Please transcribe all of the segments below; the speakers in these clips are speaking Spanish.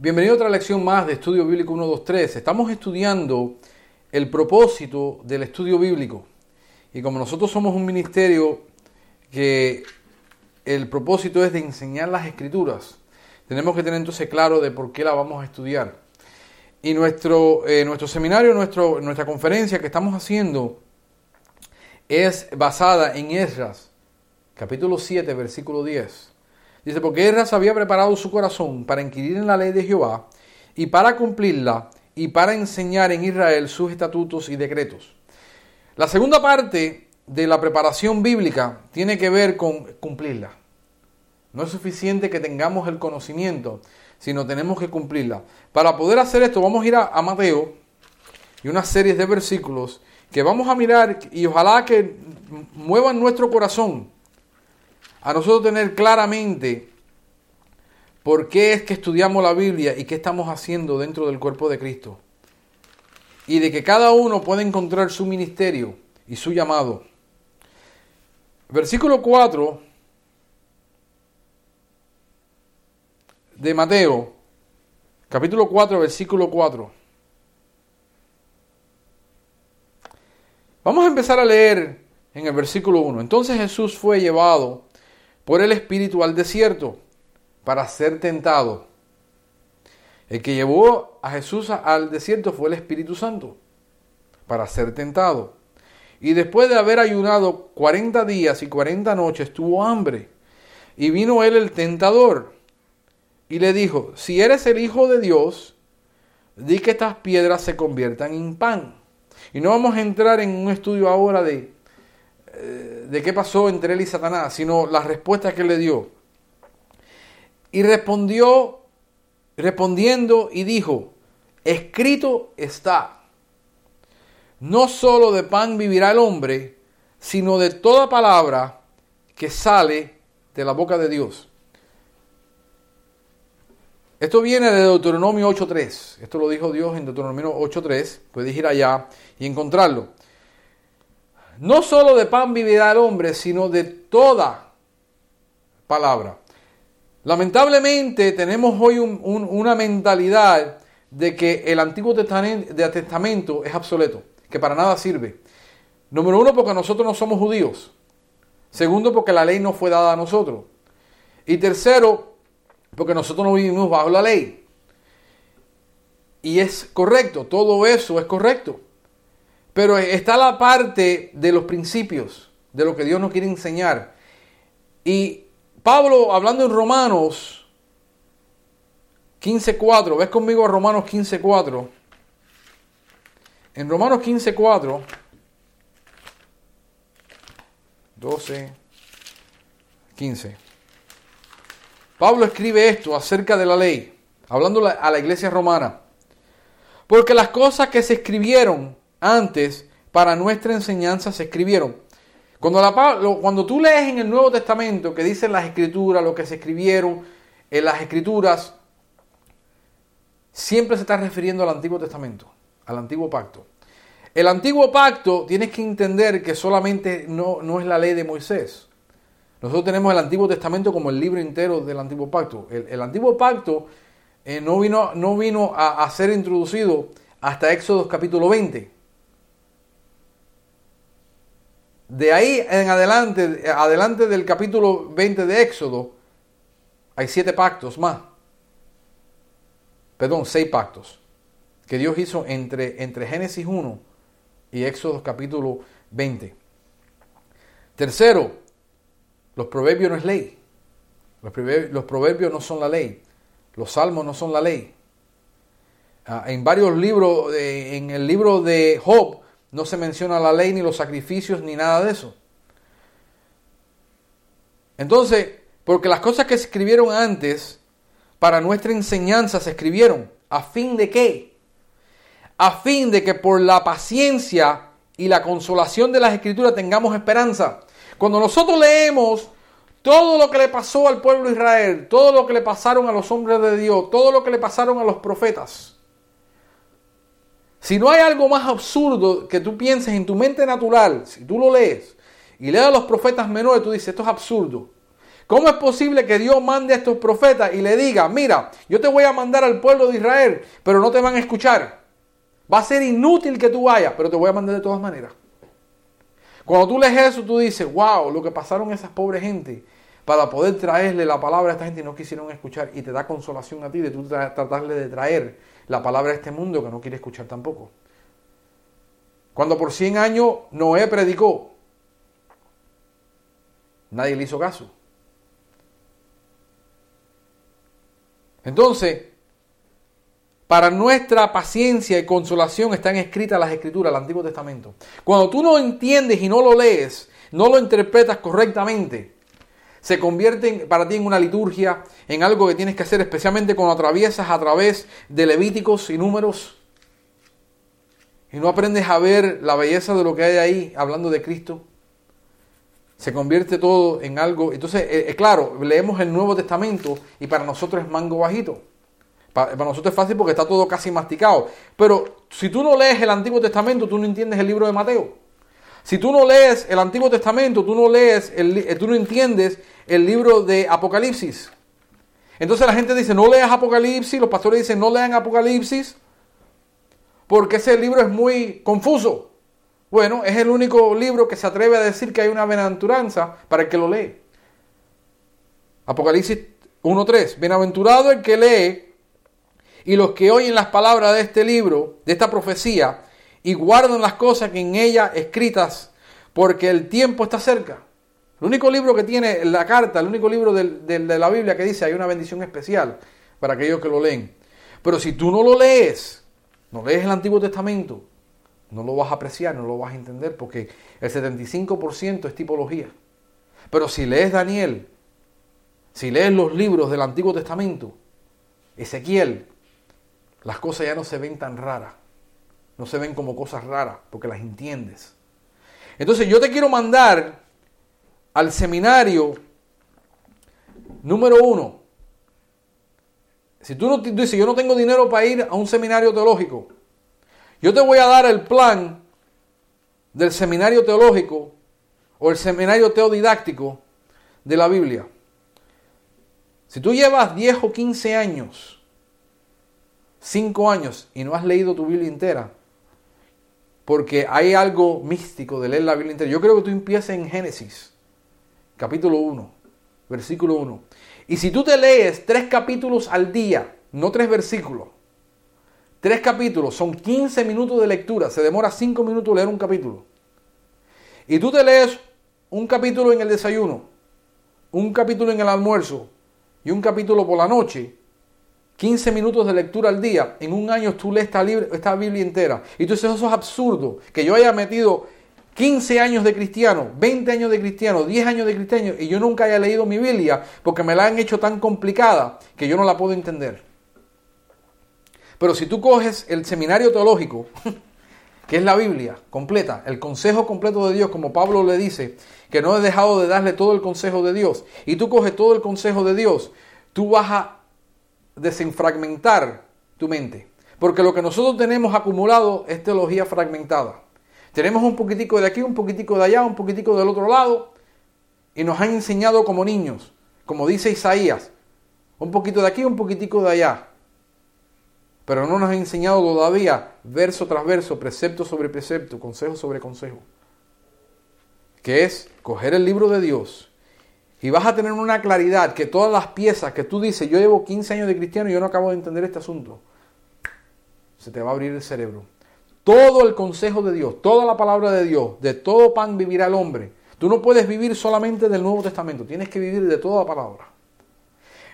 Bienvenido a otra lección más de Estudio Bíblico 123. Estamos estudiando el propósito del estudio bíblico. Y como nosotros somos un ministerio que el propósito es de enseñar las escrituras, tenemos que tener entonces claro de por qué la vamos a estudiar. Y nuestro, eh, nuestro seminario, nuestro, nuestra conferencia que estamos haciendo es basada en Esdras, capítulo 7, versículo 10. Dice, porque Esdras había preparado su corazón para inquirir en la ley de Jehová y para cumplirla y para enseñar en Israel sus estatutos y decretos. La segunda parte de la preparación bíblica tiene que ver con cumplirla. No es suficiente que tengamos el conocimiento, sino tenemos que cumplirla. Para poder hacer esto vamos a ir a, Mateo y unas series de versículos que vamos a mirar y ojalá que muevan nuestro corazón a nosotros tener claramente por qué es que estudiamos la Biblia y qué estamos haciendo dentro del cuerpo de Cristo. Y de que cada uno puede encontrar su ministerio y su llamado. Versículo 4 de Mateo, capítulo 4, versículo 4. Vamos a empezar a leer en el versículo 1. Entonces Jesús fue llevado por el Espíritu al desierto para ser tentado. El que llevó a Jesús al desierto fue el Espíritu Santo para ser tentado. Y después de haber ayunado 40 días y 40 noches, tuvo hambre. Y vino él el tentador y le dijo, si eres el Hijo de Dios, di que estas piedras se conviertan en pan. Y no vamos a entrar en un estudio ahora de de qué pasó entre él y Satanás, sino la respuesta que le dio. Y respondió, respondiendo y dijo, escrito está, no solo de pan vivirá el hombre, sino de toda palabra que sale de la boca de Dios. Esto viene de Deuteronomio 8.3. Esto lo dijo Dios en Deuteronomio 8.3. Puedes ir allá y encontrarlo. No solo de pan vivirá el hombre, sino de toda palabra. Lamentablemente tenemos hoy una mentalidad de que el Antiguo Testamento es obsoleto, que para nada sirve. Número uno, porque nosotros no somos judíos. Segundo, porque la ley no fue dada a nosotros. Y tercero, porque nosotros no vivimos bajo la ley. Y es correcto, todo eso es correcto. Pero está la parte de los principios, de lo que Dios nos quiere enseñar. Y Pablo, hablando en Romanos 15.4, ves conmigo a Romanos 15.4. En Romanos 15.4, 12, 15. Pablo escribe esto acerca de la ley, hablando a la iglesia romana. Porque las cosas que se escribieron antes para nuestra enseñanza se escribieron. Cuando, la, cuando tú lees en el Nuevo Testamento que dicen las escrituras, lo que se escribieron en las escrituras, siempre se está refiriendo al Antiguo Testamento, al Antiguo Pacto. El Antiguo Pacto tienes que entender que solamente no, no es la ley de Moisés. Nosotros tenemos el Antiguo Testamento como el libro entero del Antiguo Pacto. El, Antiguo Pacto eh, no vino, no vino a, ser introducido hasta Éxodo capítulo 20. De ahí en adelante, adelante del capítulo 20 de Éxodo, hay siete pactos más. Perdón, seis pactos que Dios hizo entre, entre Génesis 1 y Éxodo capítulo 20. Tercero, los proverbios no es ley. Los proverbios, los proverbios no son la ley. Los salmos no son la ley. Ah, en varios libros, en el libro de Job, no se menciona la ley, ni los sacrificios, ni nada de eso. Entonces, porque las cosas que se escribieron antes, para nuestra enseñanza se escribieron. ¿A fin de qué? A fin de que por la paciencia y la consolación de las escrituras tengamos esperanza. Cuando nosotros leemos todo lo que le pasó al pueblo de Israel, todo lo que le pasaron a los hombres de Dios, todo lo que le pasaron a los profetas, si no hay algo más absurdo que tú pienses en tu mente natural, si tú lo lees y lees a los profetas menores, tú dices, esto es absurdo. ¿Cómo es posible que Dios mande a estos profetas y le diga, mira, yo te voy a mandar al pueblo de Israel, pero no te van a escuchar? Va a ser inútil que tú vayas, pero te voy a mandar de todas maneras. Cuando tú lees eso, tú dices, wow, lo que pasaron esas pobres gente para poder traerle la palabra a esta gente y no quisieron escuchar y te da consolación a ti de tú tratarle de traer la palabra a este mundo que no quiere escuchar tampoco. Cuando por 100 años Noé predicó, nadie le hizo caso. Entonces, para nuestra paciencia y consolación están escritas las escrituras del Antiguo Testamento. Cuando tú no entiendes y no lo lees, no lo interpretas correctamente, se convierte para ti en una liturgia, en algo que tienes que hacer, especialmente cuando atraviesas a través de Levíticos y números. Y no aprendes a ver la belleza de lo que hay ahí, hablando de Cristo. Se convierte todo en algo. Entonces, eh, eh, claro, leemos el Nuevo Testamento y para nosotros es mango bajito. Para, nosotros es fácil porque está todo casi masticado. Pero si tú no lees el Antiguo Testamento, tú no entiendes el libro de Mateo. Si tú no lees el Antiguo Testamento, tú no lees, el, eh, tú no entiendes el libro de Apocalipsis. Entonces la gente dice, no leas Apocalipsis, los pastores dicen, no lean Apocalipsis, porque ese libro es muy confuso. Bueno, es el único libro que se atreve a decir que hay una bienaventuranza para el que lo lee. Apocalipsis 1.3, bienaventurado el que lee y los que oyen las palabras de este libro, de esta profecía, y guardan las cosas que en ella escritas, porque el tiempo está cerca. El único libro que tiene la carta, el único libro de la Biblia que dice hay una bendición especial para aquellos que lo leen. Pero si tú no lo lees, no lees el Antiguo Testamento, no lo vas a apreciar, no lo vas a entender, porque el 75% es tipología. Pero si lees Daniel, si lees los libros del Antiguo Testamento, Ezequiel, las cosas ya no se ven tan raras. No se ven como cosas raras porque las entiendes. Entonces yo te quiero mandar al seminario número uno. Si tú no dices, yo no tengo dinero para ir a un seminario teológico, yo te voy a dar el plan del seminario teológico o el seminario teodidáctico de la Biblia. Si tú llevas 10 o 15 años cinco años y no has leído tu Biblia entera, porque hay algo místico de leer la Biblia entera. Yo creo que tú empieces en Génesis, capítulo 1, versículo 1. Y si tú te lees tres capítulos al día, no tres versículos, tres capítulos, son 15 minutos de lectura, se demora cinco minutos leer un capítulo. Y tú te lees un capítulo en el desayuno, un capítulo en el almuerzo y un capítulo por la noche, 15 minutos de lectura al día, en un año tú lees esta, esta Biblia entera. Y tú dices, eso es absurdo, que yo haya metido 15 años de cristiano, 20 años de cristiano, 10 años de cristiano y yo nunca haya leído mi Biblia porque me la han hecho tan complicada que yo no la puedo entender. Pero si tú coges el seminario teológico, que es la Biblia completa, el consejo completo de Dios, como Pablo le dice, que no he dejado de darle todo el consejo de Dios, y tú coges todo el consejo de Dios, tú vas a desenfragmentar tu mente. Porque lo que nosotros tenemos acumulado es teología fragmentada. Tenemos un poquitico de aquí, un poquitico de allá, un poquitico del otro lado. Y nos han enseñado como niños, como dice Isaías, un poquito de aquí, un poquitico de allá. Pero no nos han enseñado todavía, verso tras verso, precepto sobre precepto, consejo sobre consejo. Que es coger el libro de Dios y vas a tener una claridad que todas las piezas que tú dices, yo llevo 15 años de cristiano y yo no acabo de entender este asunto, se te va a abrir el cerebro. Todo el consejo de Dios, toda la palabra de Dios, de todo pan vivirá el hombre. Tú no puedes vivir solamente del Nuevo Testamento, tienes que vivir de toda la palabra.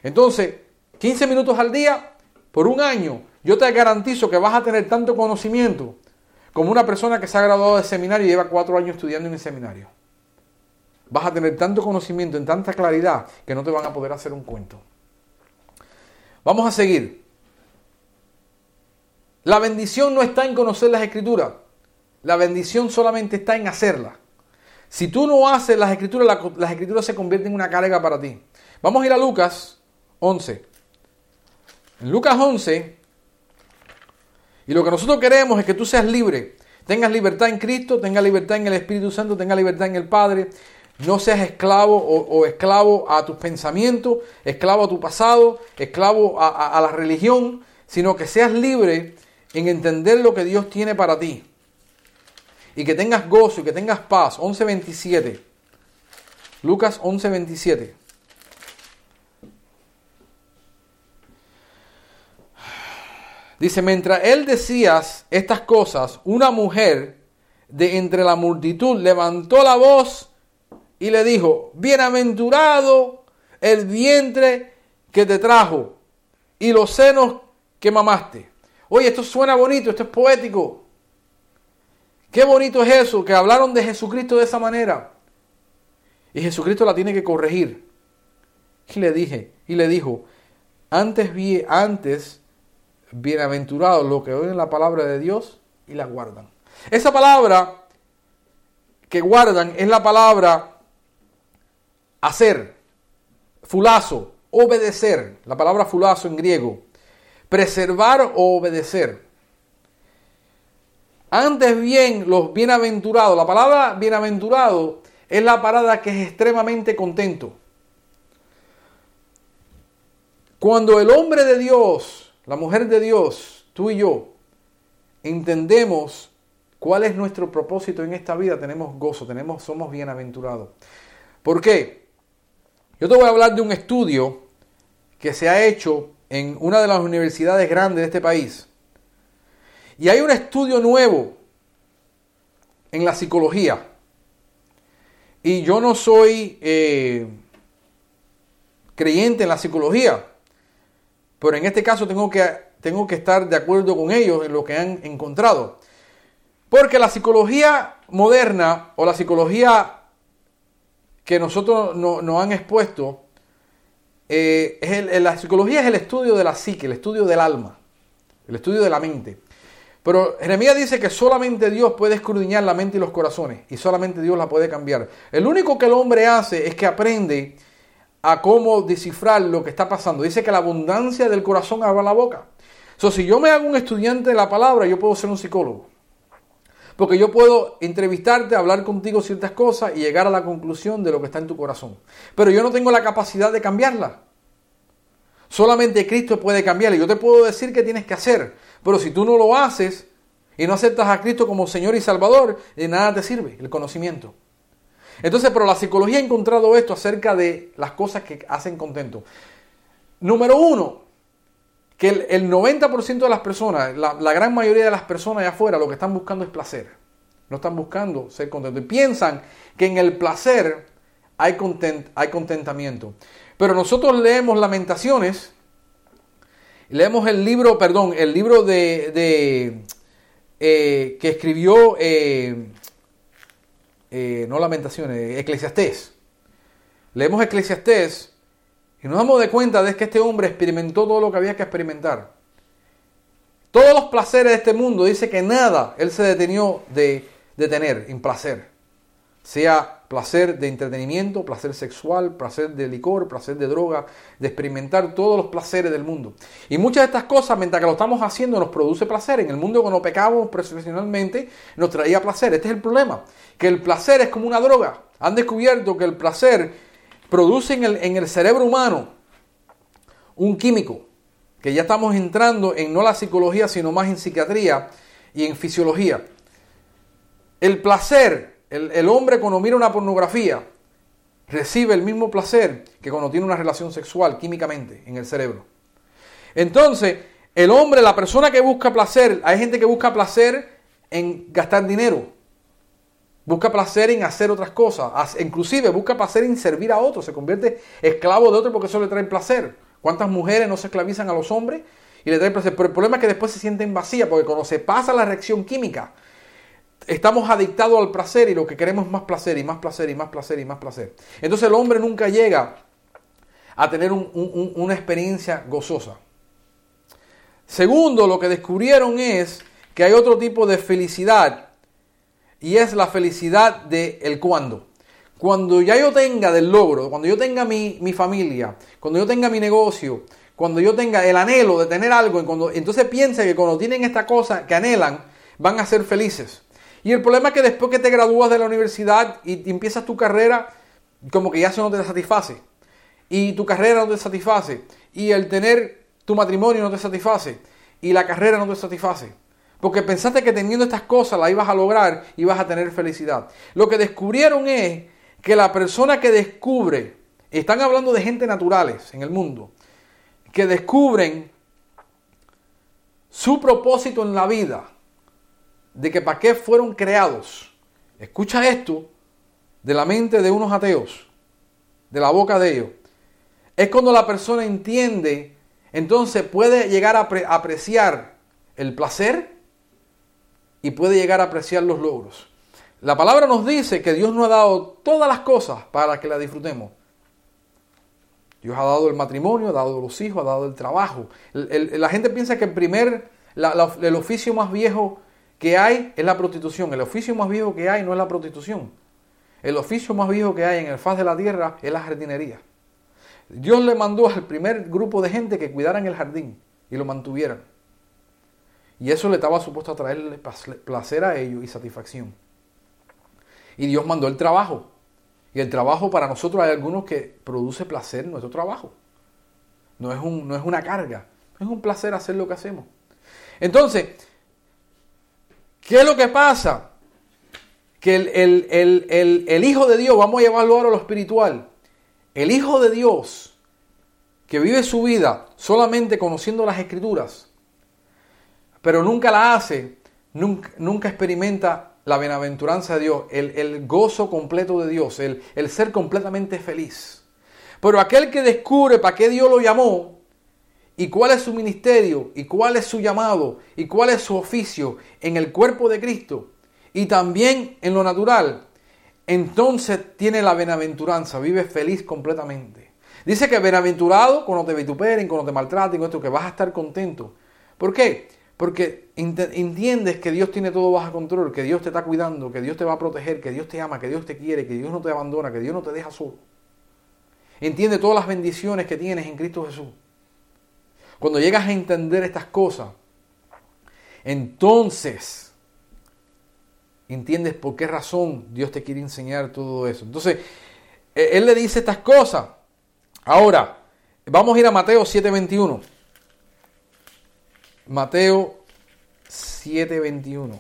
Entonces, 15 minutos al día, por un año, yo te garantizo que vas a tener tanto conocimiento como una persona que se ha graduado de seminario y lleva cuatro años estudiando en el seminario vas a tener tanto conocimiento, en tanta claridad, que no te van a poder hacer un cuento. Vamos a seguir. La bendición no está en conocer las escrituras. La bendición solamente está en hacerlas. Si tú no haces las escrituras, las escrituras se convierten en una carga para ti. Vamos a ir a Lucas 11. En Lucas 11, y lo que nosotros queremos es que tú seas libre. Tengas libertad en Cristo, tengas libertad en el Espíritu Santo, tengas libertad en el Padre, no seas esclavo o, esclavo a tus pensamientos, esclavo a tu pasado, esclavo a, a la religión, sino que seas libre en entender lo que Dios tiene para ti. Y que tengas gozo y que tengas paz. 11.27. Lucas 11.27. Dice, mientras él decía estas cosas, una mujer de entre la multitud levantó la voz y le dijo, bienaventurado el vientre que te trajo y los senos que mamaste. Oye, esto suena bonito, esto es poético. Qué bonito es eso, que hablaron de Jesucristo de esa manera. Y Jesucristo la tiene que corregir. Y le dije, y le dijo, antes vi, antes bienaventurados los que oyen la palabra de Dios y la guardan. Esa palabra que guardan es la palabra hacer, fulazo, obedecer, la palabra fulazo en griego, preservar o obedecer. Antes bien, los bienaventurados, la palabra bienaventurado es la palabra que es extremadamente contento. Cuando el hombre de Dios, la mujer de Dios, tú y yo, entendemos cuál es nuestro propósito en esta vida, tenemos gozo, tenemos, somos bienaventurados. ¿Por qué? Yo te voy a hablar de un estudio que se ha hecho en una de las universidades grandes de este país. Y hay un estudio nuevo en la psicología. Y yo no soy eh, creyente en la psicología, pero en este caso tengo que, tengo que estar de acuerdo con ellos en lo que han encontrado. Porque la psicología moderna o la psicología que nosotros nos han expuesto, eh, es la psicología es el estudio de la psique, el estudio del alma, el estudio de la mente. Pero Jeremías dice que solamente Dios puede escudriñar la mente y los corazones y solamente Dios la puede cambiar. El único que el hombre hace es que aprende a cómo descifrar lo que está pasando. Dice que la abundancia del corazón abra la boca. So, si yo me hago un estudiante de la palabra, yo puedo ser un psicólogo. Porque yo puedo entrevistarte, hablar contigo ciertas cosas y llegar a la conclusión de lo que está en tu corazón. Pero yo no tengo la capacidad de cambiarla. Solamente Cristo puede cambiarla. Yo te puedo decir qué tienes que hacer. Pero si tú no lo haces y no aceptas a Cristo como Señor y Salvador, de nada te sirve el conocimiento. Entonces, pero la psicología ha encontrado esto acerca de las cosas que hacen contento. Número uno, que el, 90% de las personas, la, gran mayoría de las personas allá afuera, lo que están buscando es placer. No están buscando ser contentos. Y piensan que en el placer hay, hay contentamiento. Pero nosotros leemos Lamentaciones, leemos el libro, perdón, el libro de, eh, que escribió, eh, eh, no Lamentaciones, Eclesiastés. Leemos Eclesiastés y nos damos de cuenta de que este hombre experimentó todo lo que había que experimentar. Todos los placeres de este mundo, dice que nada él se detenió de, de tener en placer. Sea placer de entretenimiento, placer sexual, placer de licor, placer de droga, de experimentar todos los placeres del mundo. Y muchas de estas cosas, mientras que lo estamos haciendo, nos produce placer. En el mundo cuando pecamos profesionalmente, nos traía placer. Este es el problema, que el placer es como una droga. Han descubierto que el placer produce en el, en el cerebro humano un químico, que ya estamos entrando en no la psicología, sino más en psiquiatría y en fisiología. El placer, el, el hombre cuando mira una pornografía, recibe el mismo placer que cuando tiene una relación sexual químicamente en el cerebro. Entonces, el hombre, la persona que busca placer, hay gente que busca placer en gastar dinero, Busca placer en hacer otras cosas. Inclusive busca placer en servir a otros. Se convierte esclavo de otro porque eso le trae placer. ¿Cuántas mujeres no se esclavizan a los hombres y le traen placer? Pero el problema es que después se sienten vacías porque cuando se pasa la reacción química, estamos adictados al placer y lo que queremos es más placer y más placer y más placer y más placer. Entonces el hombre nunca llega a tener una experiencia gozosa. Segundo, lo que descubrieron es que hay otro tipo de felicidad y es la felicidad de el cuándo. Cuando ya yo tenga del logro, cuando yo tenga mi, familia, cuando yo tenga mi negocio, cuando yo tenga el anhelo de tener algo, cuando, entonces piensa que cuando tienen esta cosa que anhelan, van a ser felices. Y el problema es que después que te gradúas de la universidad y, empiezas tu carrera, como que ya eso no te satisface. Y tu carrera no te satisface. Y el tener tu matrimonio no te satisface. Y la carrera no te satisface. Porque pensaste que teniendo estas cosas las ibas a lograr y vas a tener felicidad. Lo que descubrieron es que la persona que descubre, están hablando de gente naturales en el mundo, que descubren su propósito en la vida, de que para qué fueron creados. Escucha esto de la mente de unos ateos, de la boca de ellos. Es cuando la persona entiende, entonces puede llegar a apreciar el placer y puede llegar a apreciar los logros. La palabra nos dice que Dios nos ha dado todas las cosas para que las disfrutemos. Dios ha dado el matrimonio, ha dado los hijos, ha dado el trabajo. la gente piensa que el primer, el oficio más viejo que hay es la prostitución. El oficio más viejo que hay no es la prostitución. El oficio más viejo que hay en el faz de la tierra es la jardinería. Dios le mandó al primer grupo de gente que cuidaran el jardín y lo mantuvieran. Y eso le estaba supuesto a traerle placer a ellos y satisfacción. Y Dios mandó el trabajo. Y el trabajo para nosotros hay algunos que produce placer nuestro trabajo. No es, un, no es una carga, es un placer hacer lo que hacemos. Entonces, ¿qué es lo que pasa? que el, Hijo de Dios, vamos a llevarlo ahora a lo espiritual, el Hijo de Dios que vive su vida solamente conociendo las escrituras, pero nunca la hace, nunca, experimenta la bienaventuranza de Dios, el, gozo completo de Dios, el, el ser completamente feliz. Pero aquel que descubre para qué Dios lo llamó, y cuál es su ministerio, y cuál es su llamado, y cuál es su oficio en el cuerpo de Cristo, y también en lo natural, entonces tiene la bienaventuranza, vive feliz completamente. Dice que bienaventurado cuando te vituperen, cuando te maltraten, esto, que vas a estar contento. ¿Por qué? Porque entiendes que Dios tiene todo bajo control, que Dios te está cuidando, que Dios te va a proteger, que Dios te ama, que Dios te quiere, que Dios no te abandona, que Dios no te deja solo. Entiende todas las bendiciones que tienes en Cristo Jesús. Cuando llegas a entender estas cosas, entonces entiendes por qué razón Dios te quiere enseñar todo eso. Entonces, e, Él le dice estas cosas. Ahora, vamos a ir a Mateo 7:21. Mateo 7:21.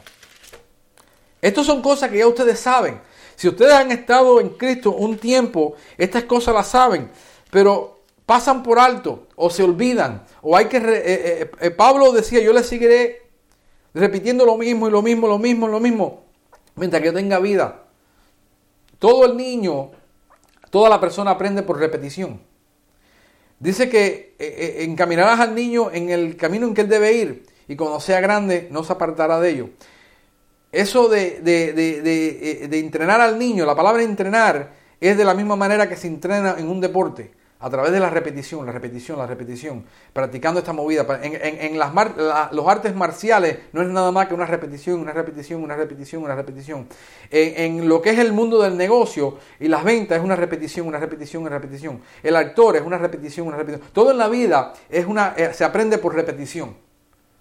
Estas son cosas que ya ustedes saben. Si ustedes han estado en Cristo un tiempo, estas cosas las saben, pero pasan por alto o se olvidan. O hay que... Eh, eh, eh, Pablo decía, yo le seguiré repitiendo lo mismo y lo mismo, lo mismo, lo mismo mientras que yo tenga vida. Todo el niño, toda la persona aprende por repetición. Dice que eh, eh, encaminarás al niño en el camino en que él debe ir y cuando sea grande no se apartará de ello. Eso de, de, de, de entrenar al niño, la palabra entrenar es de la misma manera que se entrena en un deporte a través de la repetición, la repetición, la repetición, practicando esta movida. En, las los artes marciales no es nada más que una repetición, una repetición, una repetición, una repetición. En, lo que es el mundo del negocio y las ventas es una repetición, una repetición, una repetición. El actor es una repetición, una repetición. Todo en la vida es una, eh, se aprende por repetición.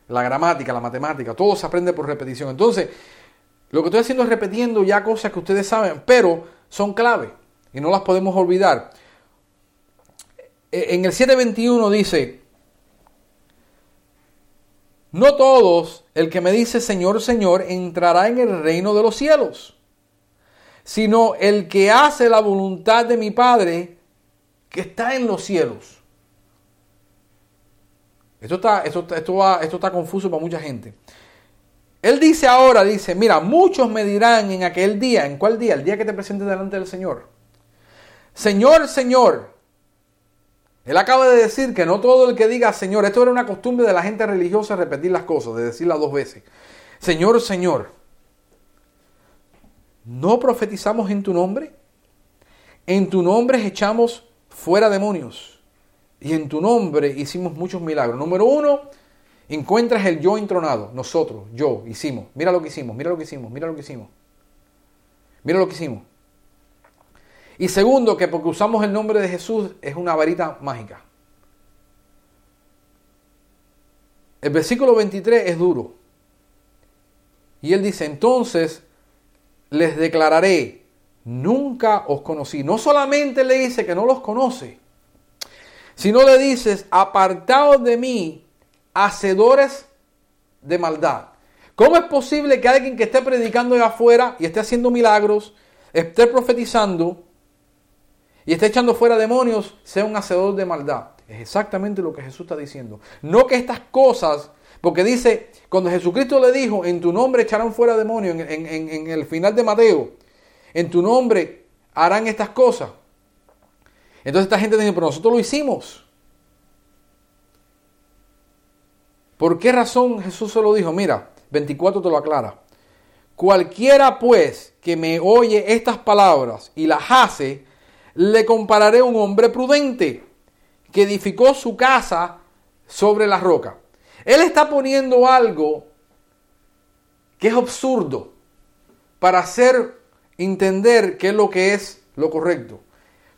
La gramática, la matemática, todo se aprende por repetición. Entonces, lo que estoy haciendo es repitiendo ya cosas que ustedes saben, pero son clave y no las podemos olvidar. Eh, en el 721 dice, no todos el que me dice Señor, Señor entrará en el reino de los cielos, sino el que hace la voluntad de mi Padre que está en los cielos. Esto está, esto, esto, esto está confuso para mucha gente. Él dice ahora, dice, mira, muchos me dirán en aquel día, ¿en cuál día? El día que te presentes delante del Señor. Señor, Señor, él acaba de decir que no todo el que diga Señor, esto era una costumbre de la gente religiosa repetir las cosas, de decirlas dos veces. Señor, Señor, ¿no profetizamos en tu nombre? En tu nombre echamos fuera demonios. Y en tu nombre hicimos muchos milagros. Número uno, encuentras el yo entronado. Nosotros, yo, hicimos. Mira lo que hicimos, mira lo que hicimos, mira lo que hicimos. Mira lo que hicimos. Y segundo, que porque usamos el nombre de Jesús es una varita mágica. El versículo 23 es duro. Y él dice, entonces les declararé, nunca os conocí. No solamente le dice que no los conoce, sino le dices, apartados de mí, hacedores de maldad. ¿Cómo es posible que alguien que esté predicando allá afuera y esté haciendo milagros, esté profetizando y esté echando fuera demonios, sea un hacedor de maldad? Es exactamente lo que Jesús está diciendo. No que estas cosas, porque dice, cuando Jesucristo le dijo, en tu nombre echarán fuera demonios, en, en el final de Mateo, en tu nombre harán estas cosas. Entonces esta gente dice, pero nosotros lo hicimos. ¿Por qué razón Jesús se lo dijo? Mira, 24 te lo aclara. Cualquiera pues que me oye estas palabras y las hace, le compararé a un hombre prudente que edificó su casa sobre la roca. Él está poniendo algo que es absurdo para hacer entender qué es lo que es lo correcto.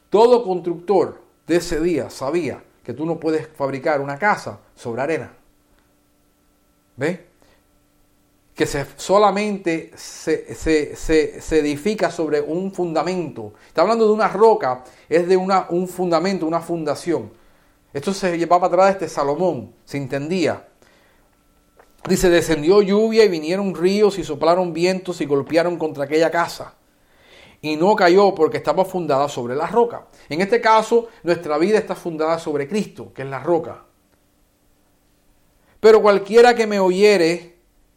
Todo constructor de ese día sabía que tú no puedes fabricar una casa sobre arena. ¿Ves? Que se, solamente se, se, edifica sobre un fundamento. Está hablando de una roca, es de una, un fundamento, una fundación. Esto se llevaba atrás de este Salomón, se entendía. Dice, descendió lluvia y vinieron ríos y soplaron vientos y golpearon contra aquella casa y no cayó porque estaba fundada sobre la roca. En este caso, nuestra vida está fundada sobre Cristo, que es la roca. Pero cualquiera que me oyere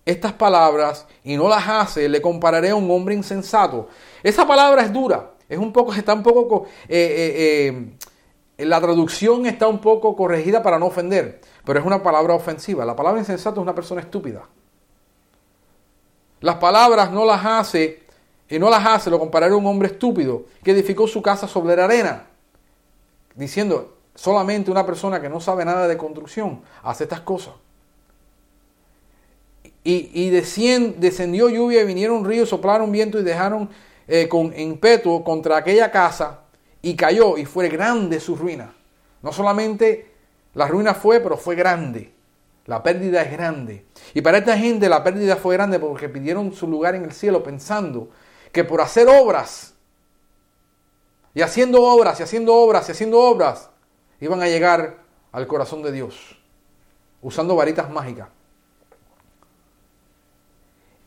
estas palabras y no las hace, le compararé a un hombre insensato. Esa palabra es dura, es un poco, está un poco, eh, eh, eh, la traducción está un poco corregida para no ofender, pero es una palabra ofensiva. La palabra insensato es una persona estúpida. Las palabras no las hace y no las hace, lo compararé a un hombre estúpido que edificó su casa sobre la arena, diciendo, solamente una persona que no sabe nada de construcción hace estas cosas. Y, descendió lluvia y vinieron ríos, soplaron viento y dejaron eh, con impetu contra aquella casa y cayó y fue grande su ruina. No solamente la ruina fue, pero fue grande. La pérdida es grande. Y para esta gente la pérdida fue grande porque pidieron su lugar en el cielo pensando que por hacer obras y haciendo obras y haciendo obras y haciendo obras iban a llegar al corazón de Dios usando varitas mágicas.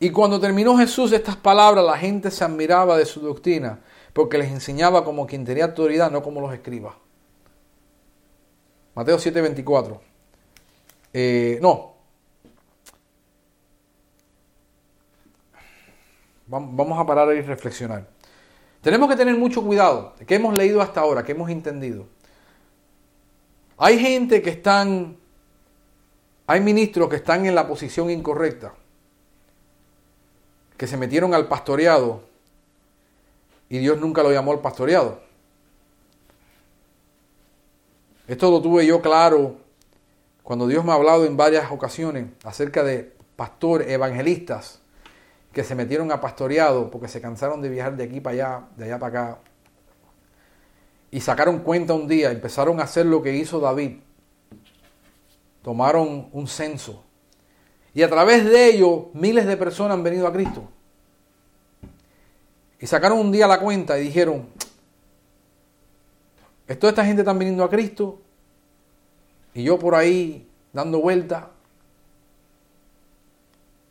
Y cuando terminó Jesús estas palabras, la gente se admiraba de su doctrina, porque les enseñaba como quien tenía autoridad, no como los escribas. Mateo 7:24. Eh, no, Vamos a parar y reflexionar. Tenemos que tener mucho cuidado de qué hemos leído hasta ahora, qué hemos entendido. Hay gente que están, hay ministros que están en la posición incorrecta, que se metieron al pastoreado y Dios nunca lo llamó al pastoreado. Esto lo tuve yo claro cuando Dios me ha hablado en varias ocasiones acerca de pastores, evangelistas, que se metieron a pastoreado porque se cansaron de viajar de aquí para allá, de allá para acá. Y sacaron cuenta un día, empezaron a hacer lo que hizo David. Tomaron un censo. Y a través de ello miles de personas han venido a Cristo. Y sacaron un día la cuenta y dijeron, toda esta gente está viniendo a Cristo y yo por ahí dando vueltas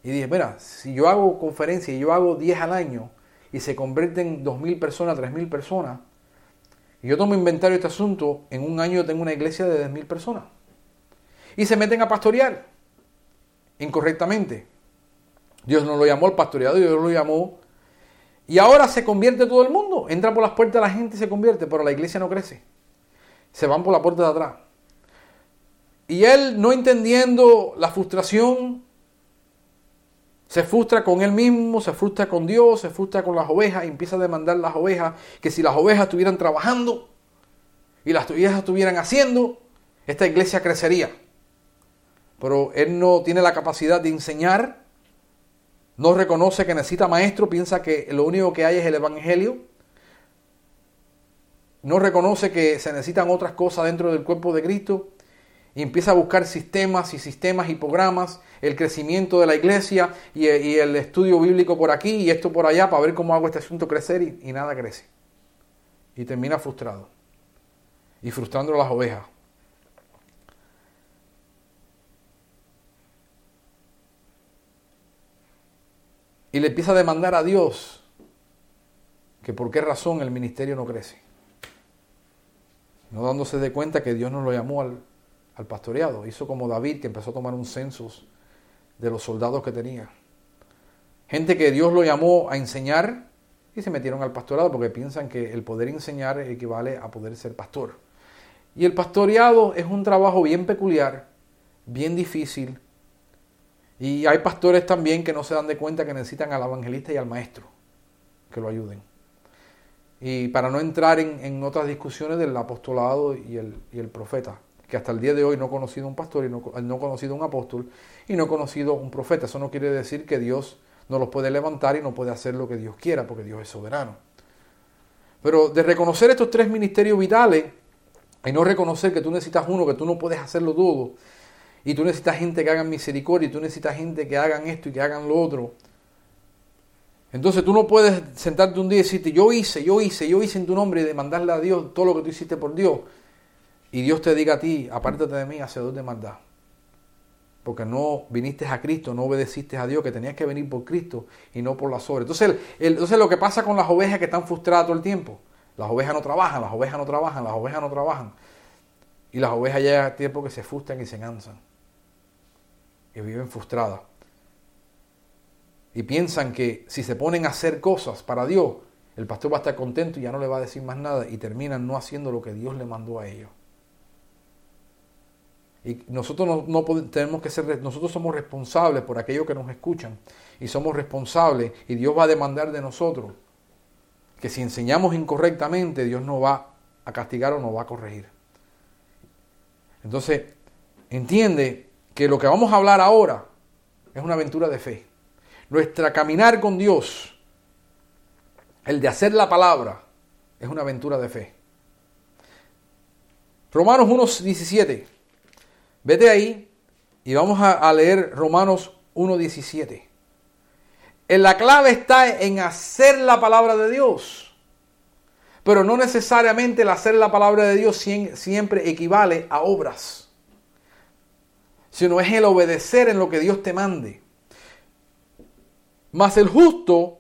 y dije, mira, si yo hago conferencia y yo hago 10 al año y se convierten 2.000 personas, 3.000 personas, y yo tomo inventario de este asunto, en un año tengo una iglesia de 10.000 personas. Y se meten a pastorear incorrectamente. Dios no lo llamó al pastoreado, Dios lo llamó. Y ahora se convierte todo el mundo. Entra por las puertas la gente y se convierte, pero la iglesia no crece. Se van por la puerta de atrás. Y él, no entendiendo la frustración se frustra con él mismo, se frustra con Dios, se frustra con las ovejas y empieza a demandar las ovejas que si las ovejas estuvieran trabajando y las ovejas estuvieran haciendo, esta iglesia crecería. Pero él no tiene la capacidad de enseñar, no reconoce que necesita maestro, piensa que lo único que hay es el Evangelio, no reconoce que se necesitan otras cosas dentro del cuerpo de Cristo y empieza a buscar sistemas y sistemas y programas, el crecimiento de la iglesia y, el estudio bíblico por aquí y esto por allá para ver cómo hago este asunto crecer y, y nada crece. Y termina frustrado y frustrando a las ovejas. Y le empieza a demandar a Dios que por qué razón el ministerio no crece. No dándose de cuenta que Dios no lo llamó al, al pastoreado. Hizo como David que empezó a tomar un census de los soldados que tenía. Gente que Dios lo llamó a enseñar y se metieron al pastorado porque piensan que el poder enseñar equivale a poder ser pastor. Y el pastoreado es un trabajo bien peculiar, bien difícil. Y hay pastores también que no se dan de cuenta que necesitan al evangelista y al maestro que lo ayuden. Y para no entrar en, otras discusiones del apostolado y el, y el profeta que hasta el día de hoy no he conocido un pastor y no, no he conocido un apóstol y no he conocido un profeta. Eso no quiere decir que Dios no los puede levantar y no puede hacer lo que Dios quiera, porque Dios es soberano. Pero de reconocer estos tres ministerios vitales y no reconocer que tú necesitas uno, que tú no puedes hacerlo todo, y tú necesitas gente que hagan misericordia, y tú necesitas gente que hagan esto y que hagan lo otro. Entonces tú no puedes sentarte un día y decirte, yo hice, yo hice, yo hice en tu nombre y demandarle a Dios todo lo que tú hiciste por Dios y Dios te diga a ti, apártate de mí, hacedor de maldad. Porque no viniste a Cristo, no obedeciste a Dios, que tenías que venir por Cristo y no por las obras. Entonces, entonces lo que pasa con las ovejas que están frustradas todo el tiempo, las ovejas no trabajan, las ovejas no trabajan, las ovejas no trabajan. Y las ovejas llegan tiempo que se frustran y se cansan. Y viven frustradas. Y piensan que si se ponen a hacer cosas para Dios, el pastor va a estar contento y ya no le va a decir más nada y terminan no haciendo lo que Dios le mandó a ellos. Y nosotros no, tenemos que ser, nosotros somos responsables por aquellos que nos escuchan. Y somos responsables y Dios va a demandar de nosotros que si enseñamos incorrectamente, Dios nos va a castigar o nos va a corregir. Entonces, entiende que lo que vamos a hablar ahora es una aventura de fe. Nuestra caminar con Dios, el de hacer la palabra, es una aventura de fe. Romanos 1.17 Vete ahí y vamos a, leer Romanos 1.17. En la clave está en hacer la palabra de Dios. Pero no necesariamente el hacer la palabra de Dios siempre equivale a obras. Sino es el obedecer en lo que Dios te mande. Mas el justo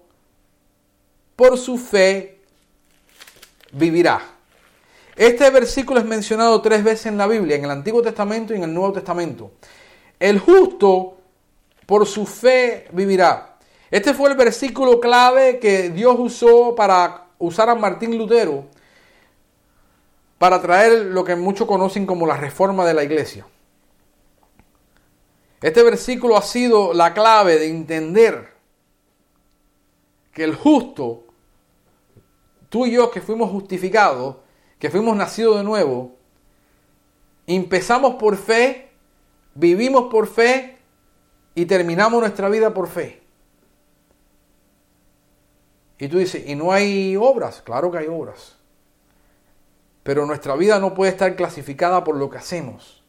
por su fe vivirá. Este versículo es mencionado tres veces en la Biblia, en el Antiguo Testamento y en el Nuevo Testamento. El justo por su fe vivirá. Este fue el versículo clave que Dios usó para usar a Martín Lutero para traer lo que muchos conocen como la reforma de la iglesia. Este versículo ha sido la clave de entender que el justo, tú y yo que fuimos justificados, que fuimos nacidos de nuevo, empezamos por fe, vivimos por fe y terminamos nuestra vida por fe. Y tú dices, ¿y no hay obras? Claro que hay obras. Pero nuestra vida no puede estar clasificada por lo que hacemos,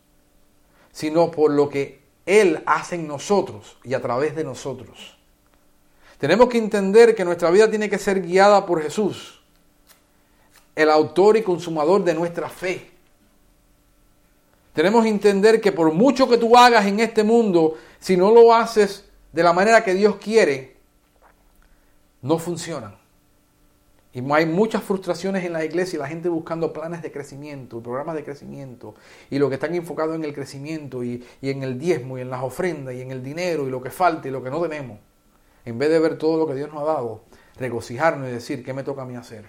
sino por lo que Él hace en nosotros y a través de nosotros. Tenemos que entender que nuestra vida tiene que ser guiada por Jesús el autor y consumador de nuestra fe. Tenemos que entender que por mucho que tú hagas en este mundo, si no lo haces de la manera que Dios quiere, no funcionan. Y hay muchas frustraciones en la iglesia y la gente buscando planes de crecimiento, programas de crecimiento, y lo que están enfocados en el crecimiento y, y en el diezmo y en las ofrendas y en el dinero y lo que falta y lo que no tenemos. En vez de ver todo lo que Dios nos ha dado, regocijarnos y decir, ¿qué me toca a mí hacer?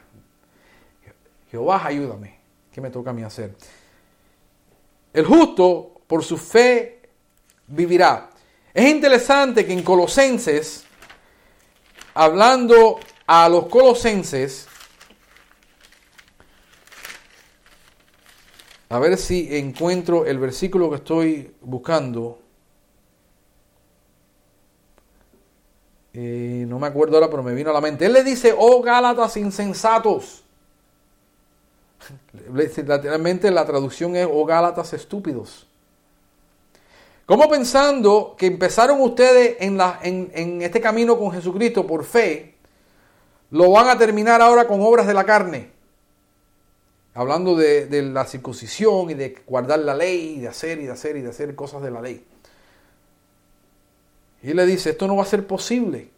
Jehová, ayúdame. ¿Qué me toca a mí hacer? El justo por su fe vivirá. Es interesante que en Colosenses, hablando a los colosenses, a ver si encuentro el versículo que estoy buscando. Eh, no me acuerdo ahora, pero me vino a la mente. Él le dice, oh Gálatas insensatos. Literalmente la traducción es, oh Gálatas estúpidos. ¿Cómo pensando que empezaron ustedes en, este camino con Jesucristo por fe, lo van a terminar ahora con obras de la carne? Hablando de, la circuncisión y de guardar la ley, y de hacer y de hacer y de hacer cosas de la ley. Y le dice, esto no va a ser posible.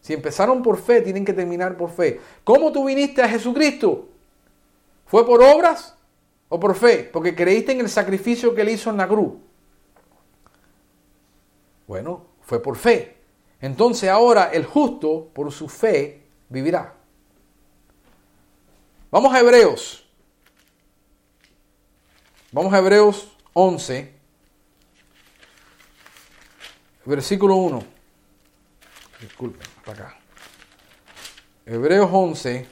Si empezaron por fe, tienen que terminar por fe. ¿Cómo tú viniste a Jesucristo? ¿Fue por obras o por fe? Porque creíste en el sacrificio que él hizo en la cruz. Bueno, fue por fe. Entonces ahora el justo por su fe vivirá. Vamos a Hebreos. Vamos a Hebreos 11, versículo 1. Disculpen, para acá. Hebreos 11,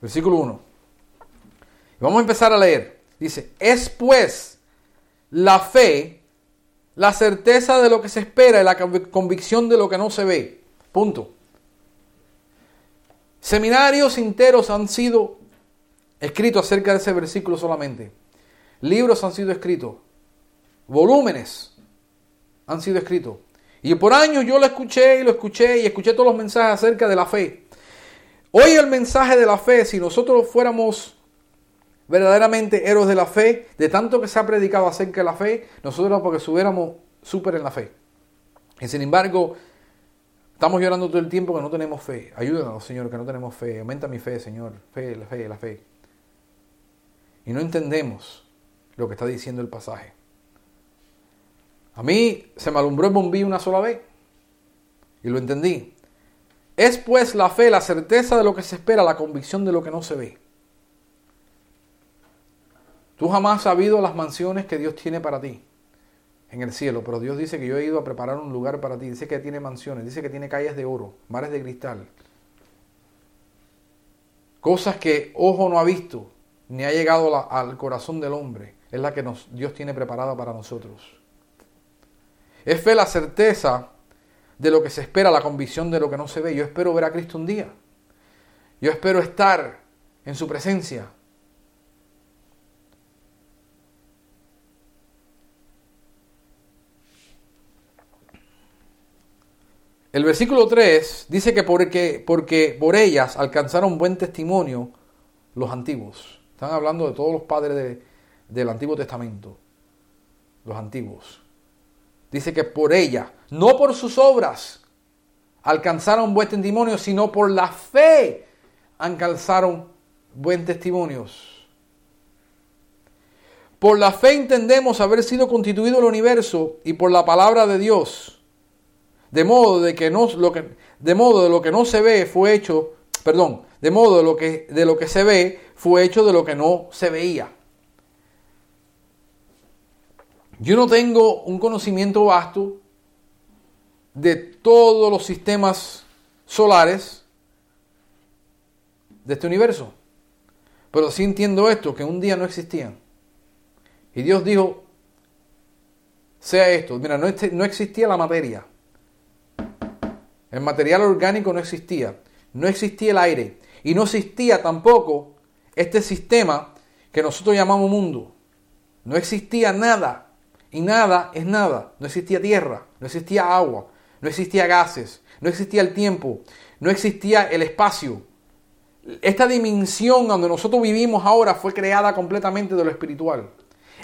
versículo 1. Vamos a empezar a leer. Dice, es pues la fe, la certeza de lo que se espera y la convicción de lo que no se ve. Punto. Seminarios enteros han sido escritos acerca de ese versículo solamente. Libros han sido escritos. Volúmenes han sido escritos. Y por años yo lo escuché y lo escuché y escuché todos los mensajes acerca de la fe. Hoy el mensaje de la fe, si nosotros fuéramos verdaderamente héroes de la fe, de tanto que se ha predicado acerca de la fe, nosotros porque subiéramos súper en la fe. Y sin embargo, estamos llorando todo el tiempo que no tenemos fe. Ayúdanos, Señor, que no tenemos fe. Aumenta mi fe, Señor. Fe, la fe, la fe. Y no entendemos lo que está diciendo el pasaje. A mí se me alumbró el bombillo una sola vez y lo entendí. Es pues la fe, la certeza de lo que se espera, la convicción de lo que no se ve. Tú jamás has sabido las mansiones que Dios tiene para ti en el cielo, pero Dios dice que yo he ido a preparar un lugar para ti. Dice que tiene mansiones, dice que tiene calles de oro, mares de cristal. Cosas que ojo no ha visto, ni ha llegado al corazón del hombre, es la que Dios tiene preparada para nosotros. Es fe la certeza de lo que se espera, la convicción de lo que no se ve. Yo espero ver a Cristo un día. Yo espero estar en su presencia. El versículo 3 dice que porque, porque por ellas alcanzaron buen testimonio los antiguos. Están hablando de todos los padres del Antiguo Testamento. Los antiguos. Dice que por ella, no por sus obras, alcanzaron buen testimonio, sino por la fe alcanzaron buen testimonios. Por la fe entendemos haber sido constituido el universo y por la palabra de Dios de modo de que no lo que de modo de lo que no se ve fue hecho, perdón, de modo de lo que de lo que se ve fue hecho de lo que no se veía. Yo no tengo un conocimiento vasto de todos los sistemas solares de este universo. Pero sí entiendo esto, que un día no existían. Y Dios dijo, sea esto. Mira, no, no existía la materia. El material orgánico no existía. No existía el aire. Y no existía tampoco este sistema que nosotros llamamos mundo. No existía nada. Y nada es nada. No existía tierra. No existía agua. No existía gases. No existía el tiempo. No existía el espacio. Esta dimensión donde nosotros vivimos ahora fue creada completamente de lo espiritual.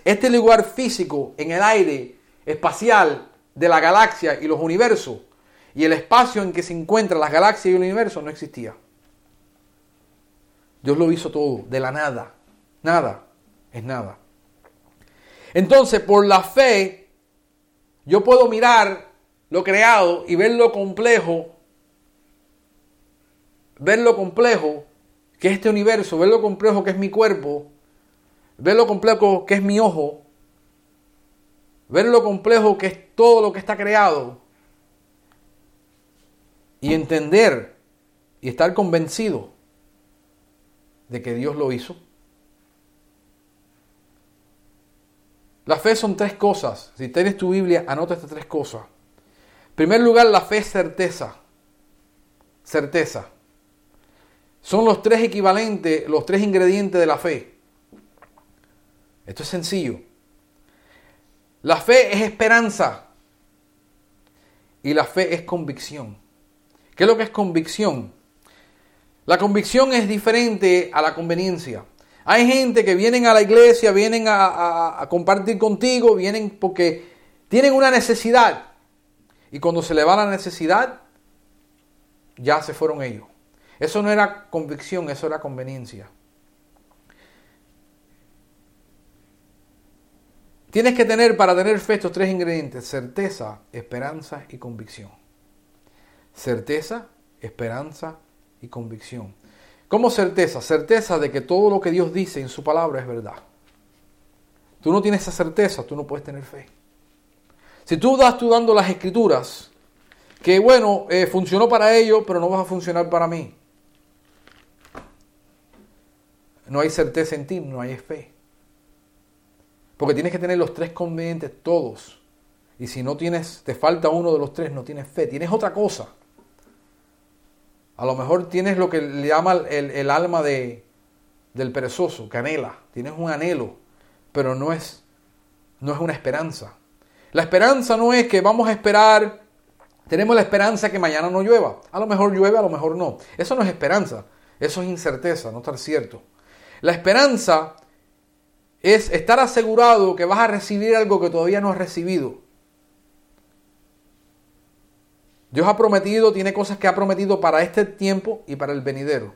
Este lugar físico en el aire espacial de la galaxia y los universos y el espacio en que se encuentran las galaxias y el universo no existía. Dios lo hizo todo, de la nada. Nada es nada. Entonces, por la fe, yo puedo mirar lo creado y ver lo complejo, ver lo complejo que es este universo, ver lo complejo que es mi cuerpo, ver lo complejo que es mi ojo, ver lo complejo que es todo lo que está creado y entender y estar convencido de que Dios lo hizo. La fe son tres cosas. Si tienes tu Biblia, anota estas tres cosas. En primer lugar, la fe es certeza. Certeza. son los tres equivalentes, los tres ingredientes de la fe. Esto es sencillo. La fe es esperanza y la fe es convicción. ¿Qué es lo que es convicción? La convicción es diferente a la conveniencia. Hay gente que vienen a la iglesia, vienen a, compartir contigo, vienen porque tienen una necesidad. Y cuando se le va la necesidad, ya se fueron ellos. Eso no era convicción, eso era conveniencia. Tienes que tener para tener fe estos tres ingredientes, certeza, esperanza y convicción. Certeza, esperanza y convicción. ¿Cómo certeza? Certeza de que todo lo que Dios dice en su palabra es verdad. Tú no tienes esa certeza, tú no puedes tener fe. Si tú estás dando las escrituras, que bueno, eh, funcionó para ellos, pero no vas a funcionar para mí. No hay certeza en ti, no hay fe. Porque tienes que tener los tres convenientes todos. Y si no tienes, te falta uno de los tres, no tienes fe. Tienes otra cosa. A lo mejor tienes lo que le llama el, alma de, del perezoso, que anhela. Tienes un anhelo, pero no es, no es una esperanza. La esperanza no es que vamos a esperar, tenemos la esperanza que mañana no llueva. A lo mejor llueve, a lo mejor no. Eso no es esperanza, eso es incerteza, no estar cierto. La esperanza es estar asegurado que vas a recibir algo que todavía no has recibido. Dios ha prometido, tiene cosas que ha prometido para este tiempo y para el venidero.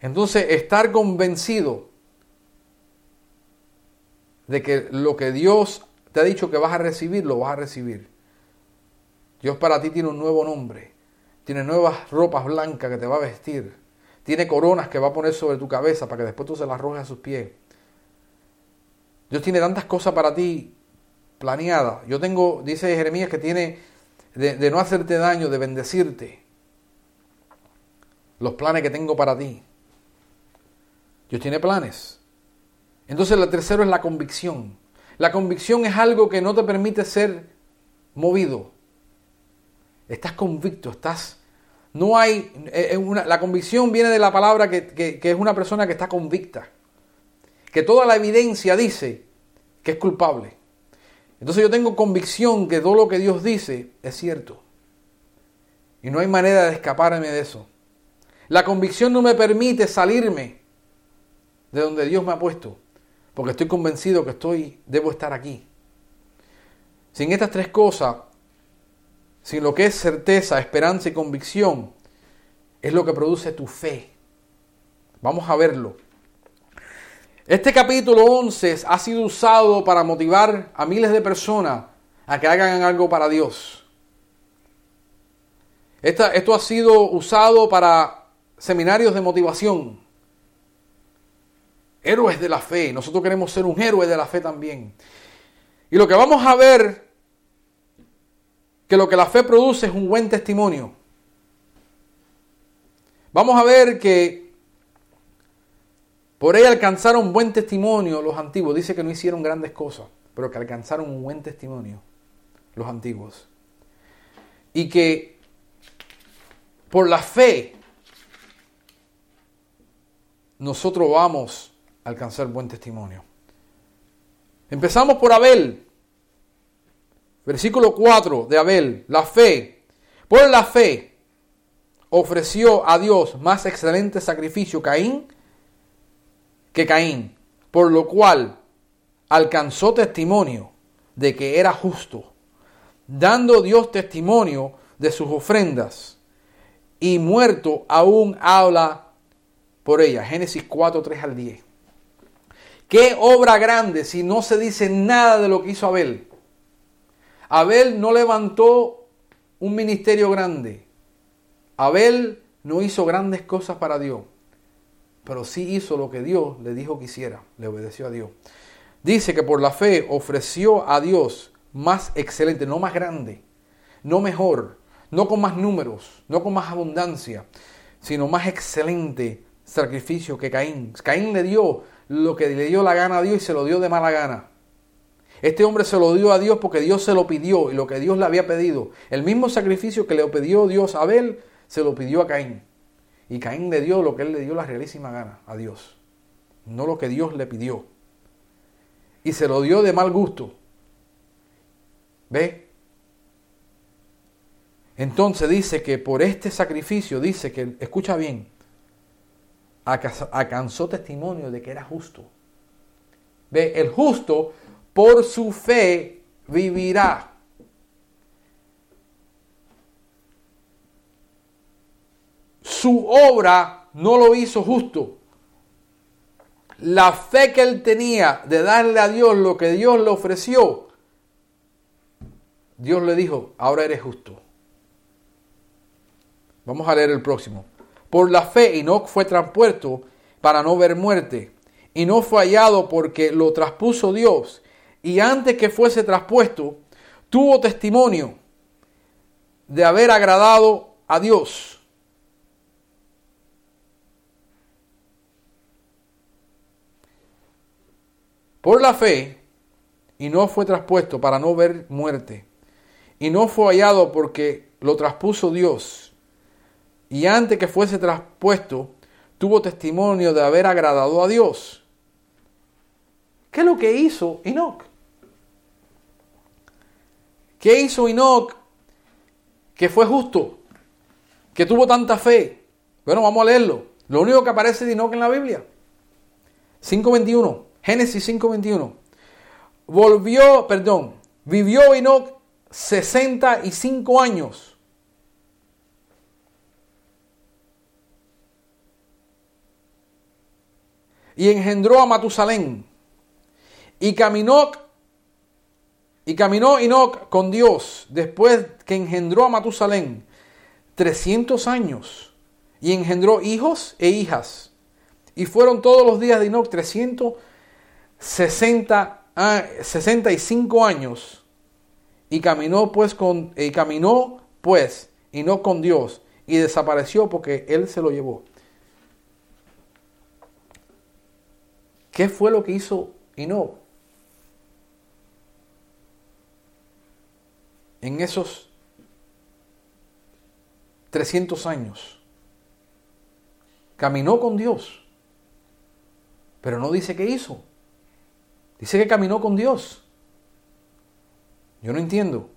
Entonces, estar convencido de que lo que Dios te ha dicho que vas a recibir, lo vas a recibir. Dios para ti tiene un nuevo nombre, tiene nuevas ropas blancas que te va a vestir, tiene coronas que va a poner sobre tu cabeza para que después tú se las arrojes a sus pies. Dios tiene tantas cosas para ti planeadas. Yo tengo, dice Jeremías, que tiene de, no hacerte daño, de bendecirte. Los planes que tengo para ti. Dios tiene planes. Entonces, el tercero es la convicción. La convicción es algo que no te permite ser movido. Estás convicto, estás... No hay... Eh, eh, una, la convicción viene de la palabra que, que es una persona que está convicta. Que toda la evidencia dice que es culpable. Entonces yo tengo convicción que todo lo que Dios dice es cierto. Y no hay manera de escaparme de eso. La convicción no me permite salirme de donde Dios me ha puesto, porque estoy convencido que estoy debo estar aquí. Sin estas tres cosas, sin lo que es certeza, esperanza y convicción, es lo que produce tu fe. Vamos a verlo. Este capítulo 11 ha sido usado para motivar a miles de personas a que hagan algo para Dios. esto ha sido usado para seminarios de motivación. Héroes de la fe. Nosotros queremos ser un héroe de la fe también. Y lo que vamos a ver, que lo que la fe produce es un buen testimonio. Vamos a ver que por ella alcanzaron buen testimonio los antiguos. Dice que no hicieron grandes cosas, pero que alcanzaron un buen testimonio los antiguos. Y que por la fe nosotros vamos a alcanzar buen testimonio. Empezamos por Abel. Versículo 4 de Abel. La fe. Por la fe ofreció a Dios más excelente sacrificio Caín que Caín, por lo cual alcanzó testimonio de que era justo, dando Dios testimonio de sus ofrendas, y muerto aún habla por ella. Génesis 4, 3 al 10. Qué obra grande si no se dice nada de lo que hizo Abel. Abel no levantó un ministerio grande. Abel no hizo grandes cosas para Dios pero sí hizo lo que Dios le dijo que hiciera, le obedeció a Dios. Dice que por la fe ofreció a Dios más excelente, no más grande, no mejor, no con más números, no con más abundancia, sino más excelente sacrificio que Caín. Caín le dio lo que le dio la gana a Dios y se lo dio de mala gana. Este hombre se lo dio a Dios porque Dios se lo pidió y lo que Dios le había pedido. El mismo sacrificio que le pidió Dios a Abel, se lo pidió a Caín. Y Caín le dio lo que él le dio la realísima gana a Dios, no lo que Dios le pidió. Y se lo dio de mal gusto. ¿Ve? Entonces dice que por este sacrificio, dice que, escucha bien, alcanzó testimonio de que era justo. Ve, el justo por su fe vivirá. Su obra no lo hizo justo. La fe que él tenía de darle a Dios lo que Dios le ofreció, Dios le dijo, ahora eres justo. Vamos a leer el próximo. Por la fe Enoch fue transpuesto para no ver muerte, y no fue hallado porque lo traspuso Dios, y antes que fuese traspuesto, tuvo testimonio de haber agradado a Dios. Por la fe, y no fue traspuesto para no ver muerte, y no fue hallado porque lo traspuso Dios, y antes que fuese traspuesto, tuvo testimonio de haber agradado a Dios. ¿Qué es lo que hizo Enoch? ¿Qué hizo Enoch que fue justo? Que tuvo tanta fe. Bueno, vamos a leerlo. Lo único que aparece de Enoch en la Biblia. 5.21. Génesis 5.21. Volvió, perdón, vivió Enoch 65 años y engendró a Matusalén. Y caminó y caminó Enoch con Dios después que engendró a Matusalén 300 años y engendró hijos e hijas. Y fueron todos los días de Enoch 365 años. Y caminó pues con y caminó pues Enoch con Dios y desapareció porque él se lo llevó. ¿Qué fue lo que hizo Enoch? En esos 300 años. Caminó con Dios. Pero no dice qué hizo. Dice que caminó con Dios. Yo no entiendo.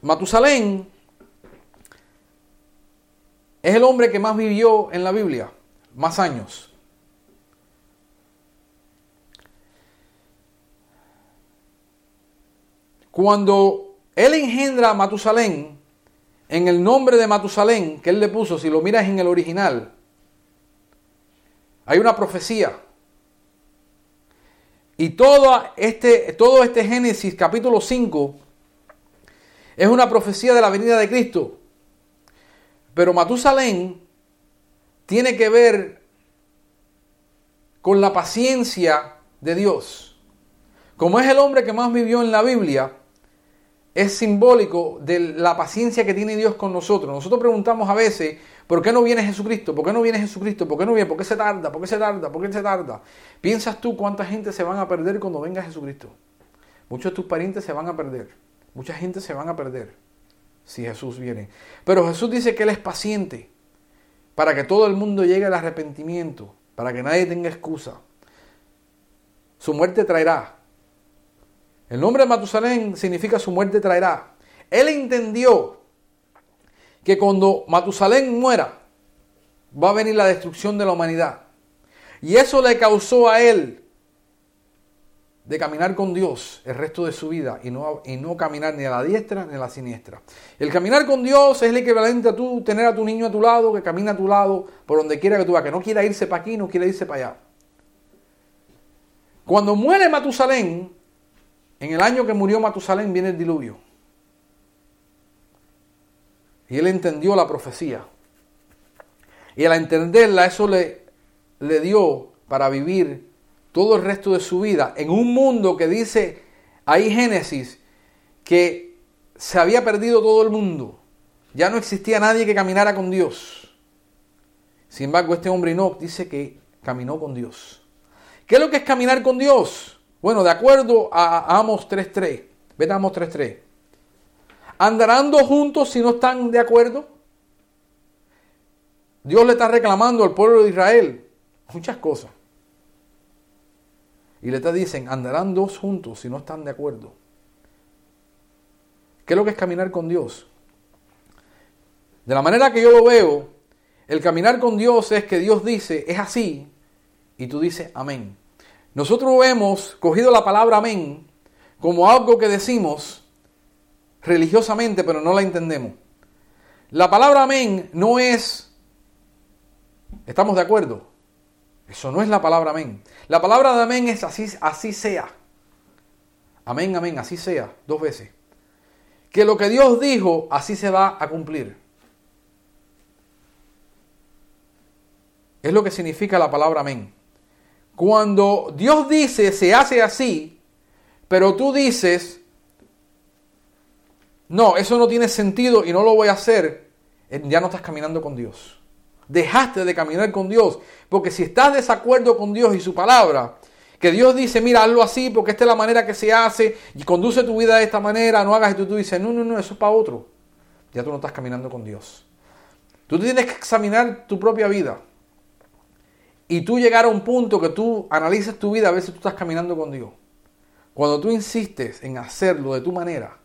Matusalén es el hombre que más vivió en la Biblia más años. Cuando él engendra a Matusalén, en el nombre de Matusalén que él le puso, si lo miras en el original, hay una profecía. Y todo este, todo este Génesis capítulo 5 es una profecía de la venida de Cristo. Pero Matusalén tiene que ver con la paciencia de Dios. Como es el hombre que más vivió en la Biblia, es simbólico de la paciencia que tiene Dios con nosotros. Nosotros preguntamos a veces, ¿por qué no viene Jesucristo? ¿Por qué no viene Jesucristo? ¿Por qué no viene? ¿Por qué se tarda? ¿Por qué se tarda? ¿Por qué se tarda? ¿Piensas tú cuánta gente se van a perder cuando venga Jesucristo? Muchos de tus parientes se van a perder. Mucha gente se van a perder si Jesús viene. Pero Jesús dice que Él es paciente para que todo el mundo llegue al arrepentimiento, para que nadie tenga excusa. Su muerte traerá. El nombre de Matusalén significa su muerte traerá. Él entendió que cuando Matusalén muera, va a venir la destrucción de la humanidad. Y eso le causó a él de caminar con Dios el resto de su vida y no, y no caminar ni a la diestra ni a la siniestra. El caminar con Dios es el equivalente a tú tener a tu niño a tu lado, que camina a tu lado por donde quiera que tú vas, que no quiera irse para aquí, no quiera irse para allá. Cuando muere Matusalén, en el año que murió Matusalén viene el diluvio. Y él entendió la profecía. Y al entenderla, eso le, le dio para vivir todo el resto de su vida en un mundo que dice ahí Génesis que se había perdido todo el mundo. Ya no existía nadie que caminara con Dios. Sin embargo, este hombre Enoch dice que caminó con Dios. ¿Qué es lo que es caminar con Dios? Bueno, de acuerdo a Amos 3.3, vete a Amos 3.3. ¿Andarán dos juntos si no están de acuerdo? Dios le está reclamando al pueblo de Israel muchas cosas. Y le está dicen, andarán dos juntos si no están de acuerdo. ¿Qué es lo que es caminar con Dios? De la manera que yo lo veo, el caminar con Dios es que Dios dice, es así, y tú dices, amén. Nosotros hemos cogido la palabra amén como algo que decimos religiosamente, pero no la entendemos. La palabra amén no es, ¿estamos de acuerdo? Eso no es la palabra amén. La palabra de amén es así, así sea. Amén, amén, así sea, dos veces. Que lo que Dios dijo, así se va a cumplir. Es lo que significa la palabra amén. Cuando Dios dice se hace así, pero tú dices, no, eso no tiene sentido y no lo voy a hacer, eh, ya no estás caminando con Dios. Dejaste de caminar con Dios, porque si estás de desacuerdo con Dios y su palabra, que Dios dice, mira, hazlo así, porque esta es la manera que se hace, y conduce tu vida de esta manera, no hagas esto, tú dices, no, no, no, eso es para otro. Ya tú no estás caminando con Dios. Tú tienes que examinar tu propia vida y tú llegar a un punto que tú analices tu vida a si tú estás caminando con Dios. Cuando tú insistes en hacerlo de tu manera,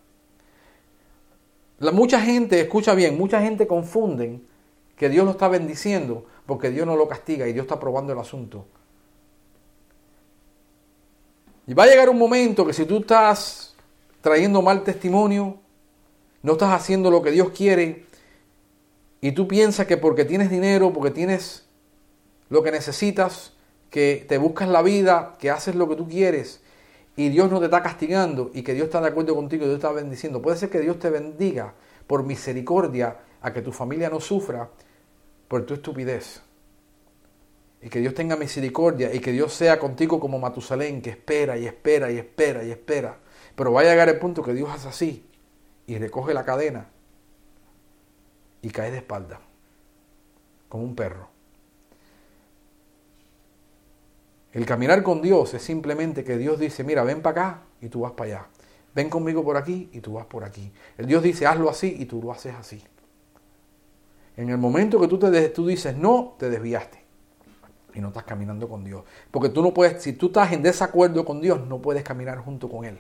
la, mucha gente, escucha bien, mucha gente confunden que Dios lo está bendiciendo porque Dios no lo castiga y Dios está probando el asunto. Y va a llegar un momento que si tú estás trayendo mal testimonio, no estás haciendo lo que Dios quiere, y tú piensas que porque tienes dinero, porque tienes lo que necesitas, que te buscas la vida, que haces lo que tú quieres y Dios no te está castigando y que Dios está de acuerdo contigo y Dios está bendiciendo. Puede ser que Dios te bendiga por misericordia a que tu familia no sufra por tu estupidez. Y que Dios tenga misericordia y que Dios sea contigo como Matusalén, que espera y espera y espera y espera. Pero va a llegar el punto que Dios hace así y recoge la cadena y cae de espalda, como un perro. El caminar con Dios es simplemente que Dios dice, mira, ven para acá y tú vas para allá. Ven conmigo por aquí y tú vas por aquí. El Dios dice, hazlo así y tú lo haces así. En el momento que tú, te, tú dices no, te desviaste. Y no estás caminando con Dios. Porque tú no puedes, si tú estás en desacuerdo con Dios, no puedes caminar junto con Él.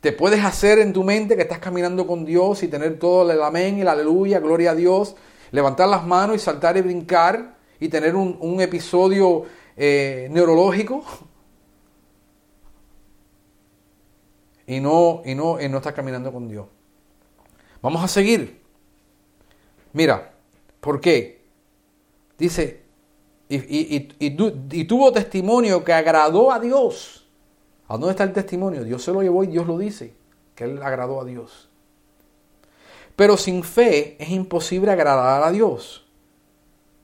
Te puedes hacer en tu mente que estás caminando con Dios y tener todo el amén y la aleluya, gloria a Dios, levantar las manos y saltar y brincar y tener un, un episodio eh, neurológico y no, y, no, y no está caminando con Dios. Vamos a seguir. Mira, ¿por qué? Dice, y, tuvo testimonio que agradó a Dios. ¿A dónde está el testimonio? Dios se lo llevó y Dios lo dice, que él agradó a Dios. Pero sin fe es imposible agradar a Dios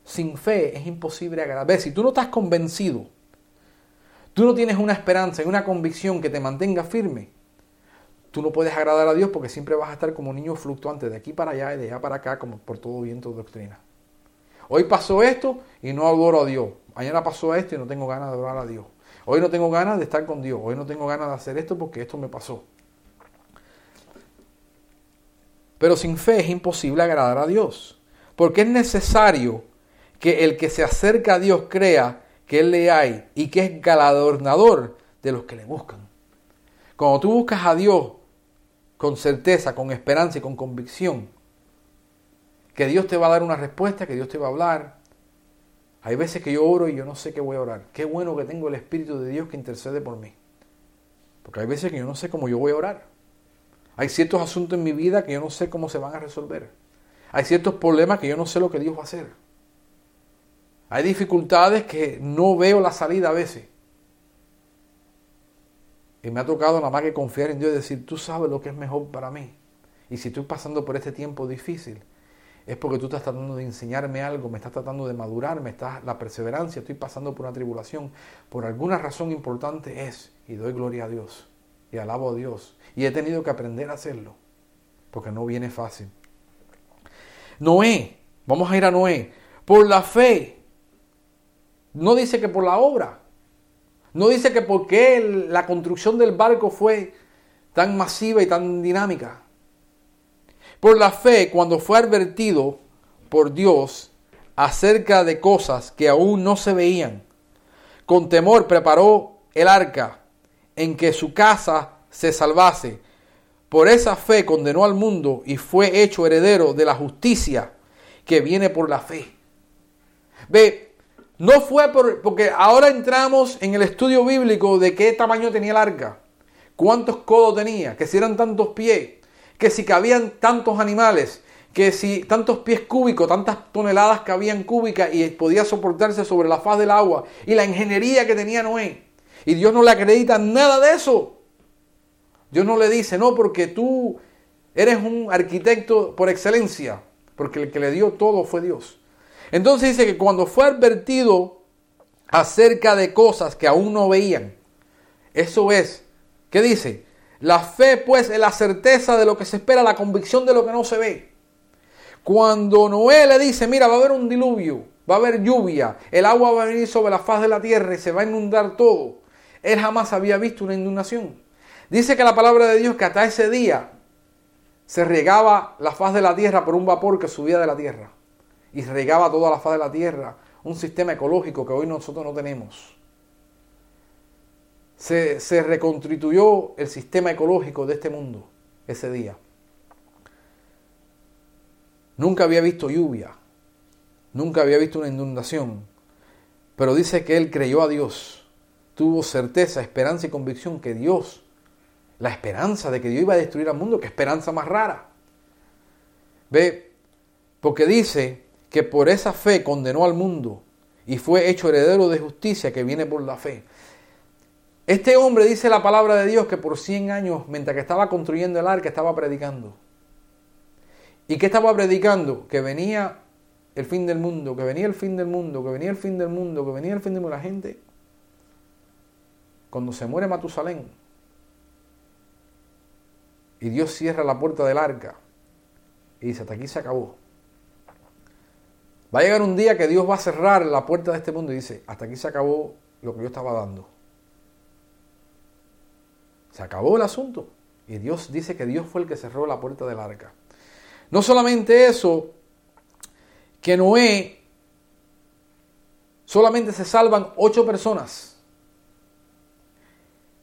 sin fe es imposible agradar. Si tú no estás convencido, tú no tienes una esperanza y una convicción que te mantenga firme, tú no puedes agradar a Dios porque siempre vas a estar como un niño fluctuante de aquí para allá y de allá para acá, como por todo viento de doctrina. Hoy pasó esto y no adoro a Dios. Mañana pasó esto y no tengo ganas de adorar a Dios. Hoy no tengo ganas de estar con Dios. Hoy no tengo ganas de hacer esto porque esto me pasó. Pero sin fe es imposible agradar a Dios. Porque es necesario que el que se acerca a Dios crea que Él le hay y que es galardonador de los que le buscan. Cuando tú buscas a Dios con certeza, con esperanza y con convicción, que Dios te va a dar una respuesta, que Dios te va a hablar. Hay veces que yo oro y yo no sé qué voy a orar. Qué bueno que tengo el Espíritu de Dios que intercede por mí. Porque hay veces que yo no sé cómo yo voy a orar. Hay ciertos asuntos en mi vida que yo no sé cómo se van a resolver. Hay ciertos problemas que yo no sé lo que Dios va a hacer. Hay dificultades que no veo la salida a veces. Y me ha tocado nada más que confiar en Dios y decir, tú sabes lo que es mejor para mí. Y si estoy pasando por este tiempo difícil, es porque tú estás tratando de enseñarme algo, me estás tratando de madurar, me estás la perseverancia, estoy pasando por una tribulación. Por alguna razón importante es, y doy gloria a Dios, y alabo a Dios. Y he tenido que aprender a hacerlo, porque no viene fácil. Noé, vamos a ir a Noé. Por la fe, no dice que por la obra. No dice que porque la construcción del barco fue tan masiva y tan dinámica. Por la fe, cuando fue advertido por Dios acerca de cosas que aún no se veían, con temor preparó el arca en que su casa se salvase. Por esa fe condenó al mundo y fue hecho heredero de la justicia que viene por la fe. Ve, no fue por, porque ahora entramos en el estudio bíblico de qué tamaño tenía el arca, cuántos codos tenía, que si eran tantos pies, que si cabían tantos animales, que si tantos pies cúbicos, tantas toneladas cabían cúbicas y podía soportarse sobre la faz del agua, y la ingeniería que tenía Noé. Y Dios no le acredita nada de eso. Dios no le dice, no, porque tú eres un arquitecto por excelencia, porque el que le dio todo fue Dios. Entonces dice que cuando fue advertido acerca de cosas que aún no veían, eso es, ¿qué dice? La fe pues es la certeza de lo que se espera, la convicción de lo que no se ve. Cuando Noé le dice, mira, va a haber un diluvio, va a haber lluvia, el agua va a venir sobre la faz de la tierra y se va a inundar todo. Él jamás había visto una inundación. Dice que la palabra de Dios que hasta ese día se regaba la faz de la tierra por un vapor que subía de la tierra y regaba toda la faz de la tierra, un sistema ecológico que hoy nosotros no tenemos se, reconstituyó el sistema ecológico de este mundo ese día. Nunca había visto lluvia, nunca había visto una inundación, pero dice que él creyó a Dios, tuvo certeza, esperanza y convicción que Dios, la esperanza de que Dios iba a destruir al mundo, que esperanza más rara. Ve, porque dice que por esa fe condenó al mundo y fue hecho heredero de justicia que viene por la fe. Este hombre dice la palabra de Dios que por 100 años, mientras que estaba construyendo el arca, estaba predicando. ¿Y qué estaba predicando? Que venía el fin del mundo, que venía el fin del mundo, que venía el fin del mundo, que venía el fin del mundo. La gente, cuando se muere Matusalén y Dios cierra la puerta del arca y dice, hasta aquí se acabó. Va a llegar un día que Dios va a cerrar la puerta de este mundo y dice, hasta aquí se acabó lo que yo estaba dando. Se acabó el asunto. Y Dios dice que Dios fue el que cerró la puerta del arca. No solamente eso, que Noé solamente se salvan ocho personas.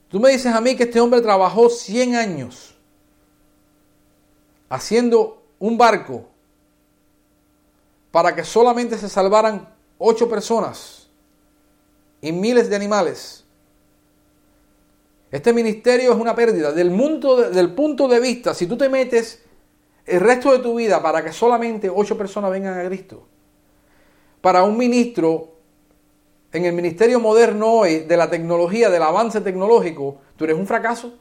Tú me dices a mí que este hombre trabajó 100 años haciendo un barco para que solamente se salvaran ocho personas y miles de animales. Este ministerio es una pérdida. Del, punto de vista, si tú te metes el resto de tu vida para que solamente ocho personas vengan a Cristo, para un ministro en el ministerio moderno hoy de la tecnología, del avance tecnológico, tú eres un fracaso.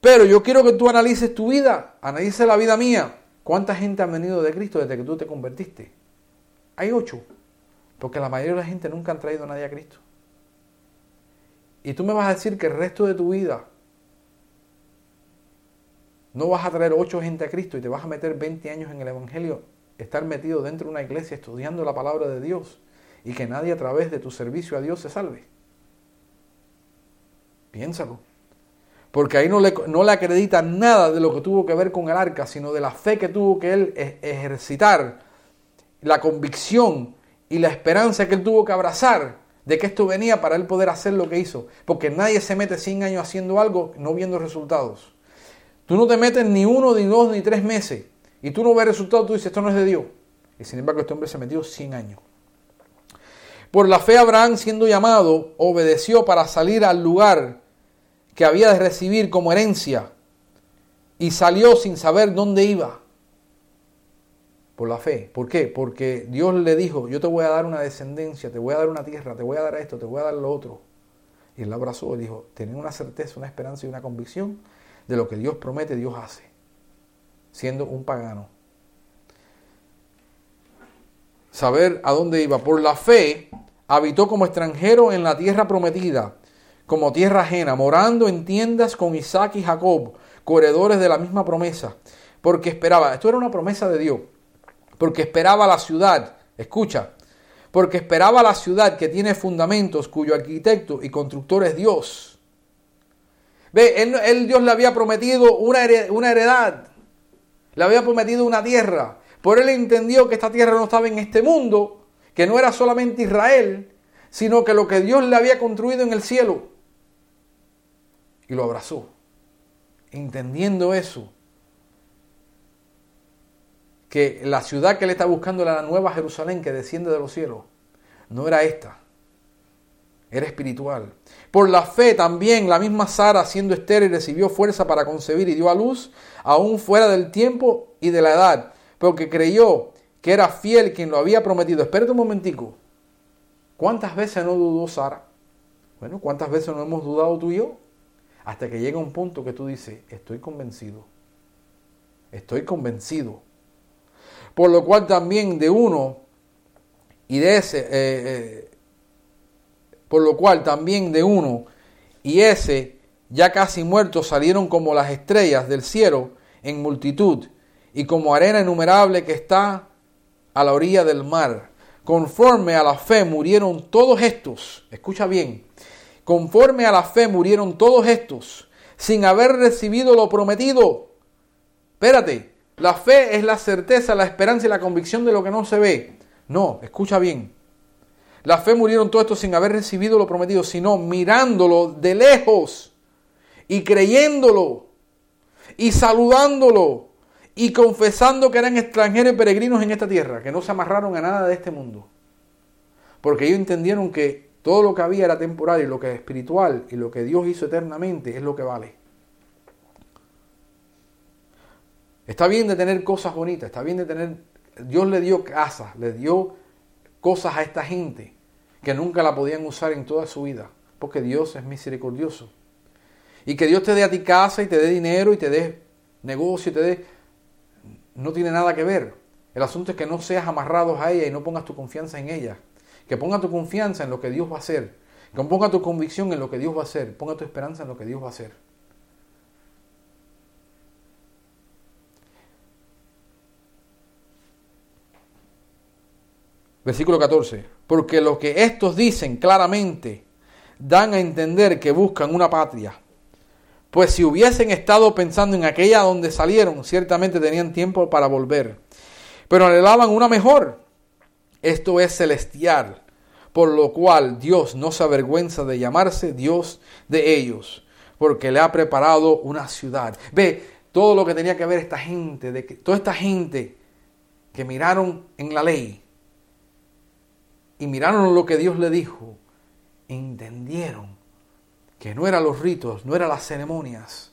Pero yo quiero que tú analices tu vida, analices la vida mía. ¿Cuánta gente ha venido de Cristo desde que tú te convertiste? Hay ocho, porque la mayoría de la gente nunca han traído a nadie a Cristo. Y tú me vas a decir que el resto de tu vida no vas a traer ocho gente a Cristo y te vas a meter 20 años en el Evangelio, estar metido dentro de una iglesia estudiando la palabra de Dios y que nadie a través de tu servicio a Dios se salve. Piénsalo. Porque ahí no le, no le acredita nada de lo que tuvo que ver con el arca, sino de la fe que tuvo que él e, ejercitar, la convicción y la esperanza que él tuvo que abrazar de que esto venía para él poder hacer lo que hizo. Porque nadie se mete 100 años haciendo algo no viendo resultados. Tú no te metes ni uno, ni dos, ni tres meses y tú no ves resultados, tú dices, esto no es de Dios. Y sin embargo este hombre se metió 100 años. Por la fe Abraham siendo llamado, obedeció para salir al lugar que había de recibir como herencia y salió sin saber dónde iba por la fe. ¿Por qué? Porque Dios le dijo, yo te voy a dar una descendencia, te voy a dar una tierra, te voy a dar esto, te voy a dar lo otro. Y él la abrazó y dijo, tener una certeza, una esperanza y una convicción de lo que Dios promete, Dios hace, siendo un pagano. Saber a dónde iba. Por la fe habitó como extranjero en la tierra prometida, como tierra ajena, morando en tiendas con Isaac y Jacob, corredores de la misma promesa, porque esperaba, esto era una promesa de Dios, porque esperaba la ciudad, escucha, porque esperaba la ciudad que tiene fundamentos, cuyo arquitecto y constructor es Dios. Ve, él, Dios le había prometido una, una heredad. le había prometido una tierra. Por él entendió que esta tierra no estaba en este mundo, que no era solamente Israel, sino que lo que Dios le había construido en el cielo. Y lo abrazó. Entendiendo eso, que la ciudad que él está buscando la nueva Jerusalén que desciende de los cielos. No era esta, era espiritual. Por la fe también la misma Sara, siendo estéril, recibió fuerza para concebir y dio a luz, aún fuera del tiempo y de la edad, porque creyó que era fiel quien lo había prometido. Espérate un momentico. ¿Cuántas veces no dudó Sara? Bueno, ¿cuántas veces no hemos dudado tú y yo? Hasta que llega un punto que tú dices, estoy convencido. Estoy convencido. Por lo cual también de uno y de ese, eh, eh, por lo cual también de uno y ese ya casi muerto salieron como las estrellas del cielo en multitud y como arena innumerable que está a la orilla del mar. Conforme a la fe murieron todos estos, escucha bien, conforme a la fe murieron todos estos, sin haber recibido lo prometido. Espérate, la fe es la certeza, la esperanza y la convicción de lo que no se ve. No, escucha bien. La fe murieron todos estos sin haber recibido lo prometido, sino mirándolo de lejos y creyéndolo y saludándolo y confesando que eran extranjeros y peregrinos en esta tierra, que no se amarraron a nada de este mundo. Porque ellos entendieron que todo lo que había era temporal y lo que es espiritual y lo que Dios hizo eternamente es lo que vale. Está bien de tener cosas bonitas, está bien de tener... Dios le dio casas, le dio cosas a esta gente que nunca la podían usar en toda su vida, porque Dios es misericordioso. Y que Dios te dé a ti casa y te dé dinero y te dé negocio y te dé... No tiene nada que ver. El asunto es que no seas amarrado a ella y no pongas tu confianza en ella. Que ponga tu confianza en lo que Dios va a hacer. Que ponga tu convicción en lo que Dios va a hacer. Ponga tu esperanza en lo que Dios va a hacer. Versículo 14. Porque lo que estos dicen claramente dan a entender que buscan una patria. Pues si hubiesen estado pensando en aquella donde salieron, ciertamente tenían tiempo para volver. Pero anhelaban una mejor. Esto es celestial. Por lo cual Dios no se avergüenza de llamarse Dios de ellos. Porque le ha preparado una ciudad. Ve todo lo que tenía que ver esta gente, de que, toda esta gente que miraron en la ley y miraron lo que Dios le dijo, entendieron que no eran los ritos, no eran las ceremonias,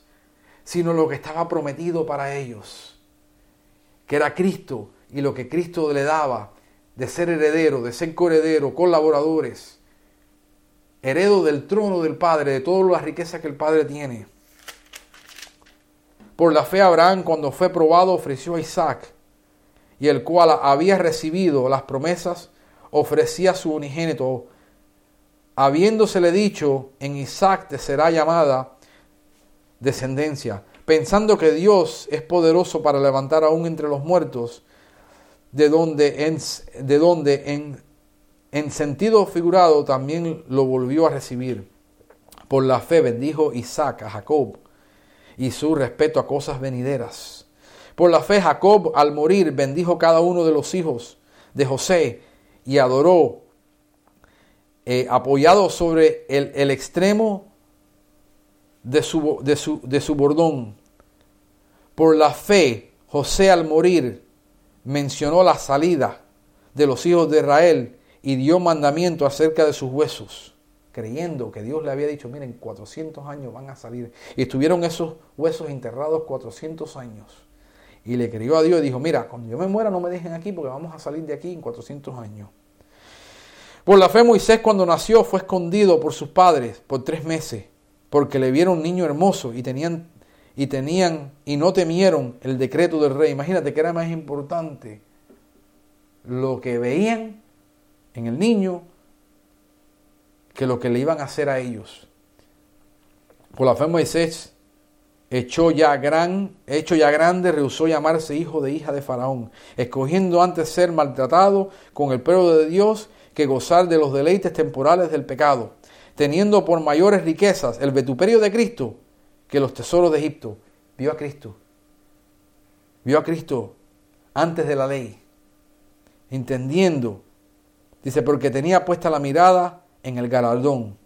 sino lo que estaba prometido para ellos, que era Cristo y lo que Cristo le daba de ser heredero, de ser coheredero, colaboradores, heredo del trono del Padre, de todas las riquezas que el Padre tiene. Por la fe Abraham, cuando fue probado, ofreció a Isaac, y el cual había recibido las promesas, ofrecía su unigénito, habiéndosele dicho, en Isaac te será llamada descendencia, pensando que Dios es poderoso para levantar aún entre los muertos, de donde en, de donde en, en sentido figurado también lo volvió a recibir. Por la fe bendijo Isaac a Jacob y su respeto a cosas venideras. Por la fe Jacob al morir bendijo cada uno de los hijos de José y adoró, eh, apoyado sobre el, el extremo de su, de, su, de su bordón. Por la fe, José al morir mencionó la salida de los hijos de Israel y dio mandamiento acerca de sus huesos, creyendo que Dios le había dicho, miren, 400 años van a salir. Y estuvieron esos huesos enterrados 400 años. Y le creyó a Dios y dijo, mira, cuando yo me muera no me dejen aquí porque vamos a salir de aquí en 400 años. Por la fe Moisés cuando nació fue escondido por sus padres por tres meses porque le vieron un niño hermoso y tenían y tenían y no temieron el decreto del rey. Imagínate que era más importante lo que veían en el niño que lo que le iban a hacer a ellos. Por la fe Moisés Hecho ya, gran, hecho ya grande, rehusó llamarse hijo de hija de Faraón, escogiendo antes ser maltratado con el pueblo de Dios que gozar de los deleites temporales del pecado, teniendo por mayores riquezas el vetuperio de Cristo que los tesoros de Egipto. Vio a Cristo. vio a Cristo antes de la ley, entendiendo, dice, porque tenía puesta la mirada en el galardón.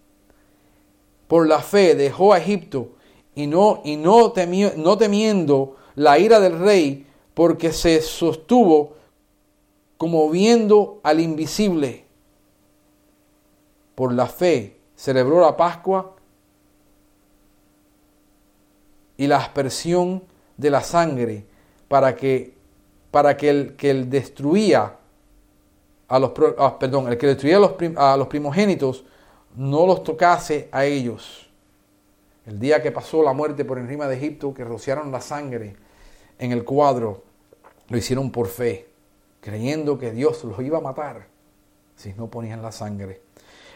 Por la fe dejó a Egipto y no, y no, no temiendo la ira del rey, porque se sostuvo como viendo al invisible. Por la fe celebró la Pascua y la aspersión de la sangre para que, para que el que el destruía a los ah, perdón, el que destruía a los, a los primogénitos no los tocase a ellos. El día que pasó la muerte por encima de Egipto, que rociaron la sangre en el cuadro, lo hicieron por fe, creyendo que Dios los iba a matar si no ponían la sangre.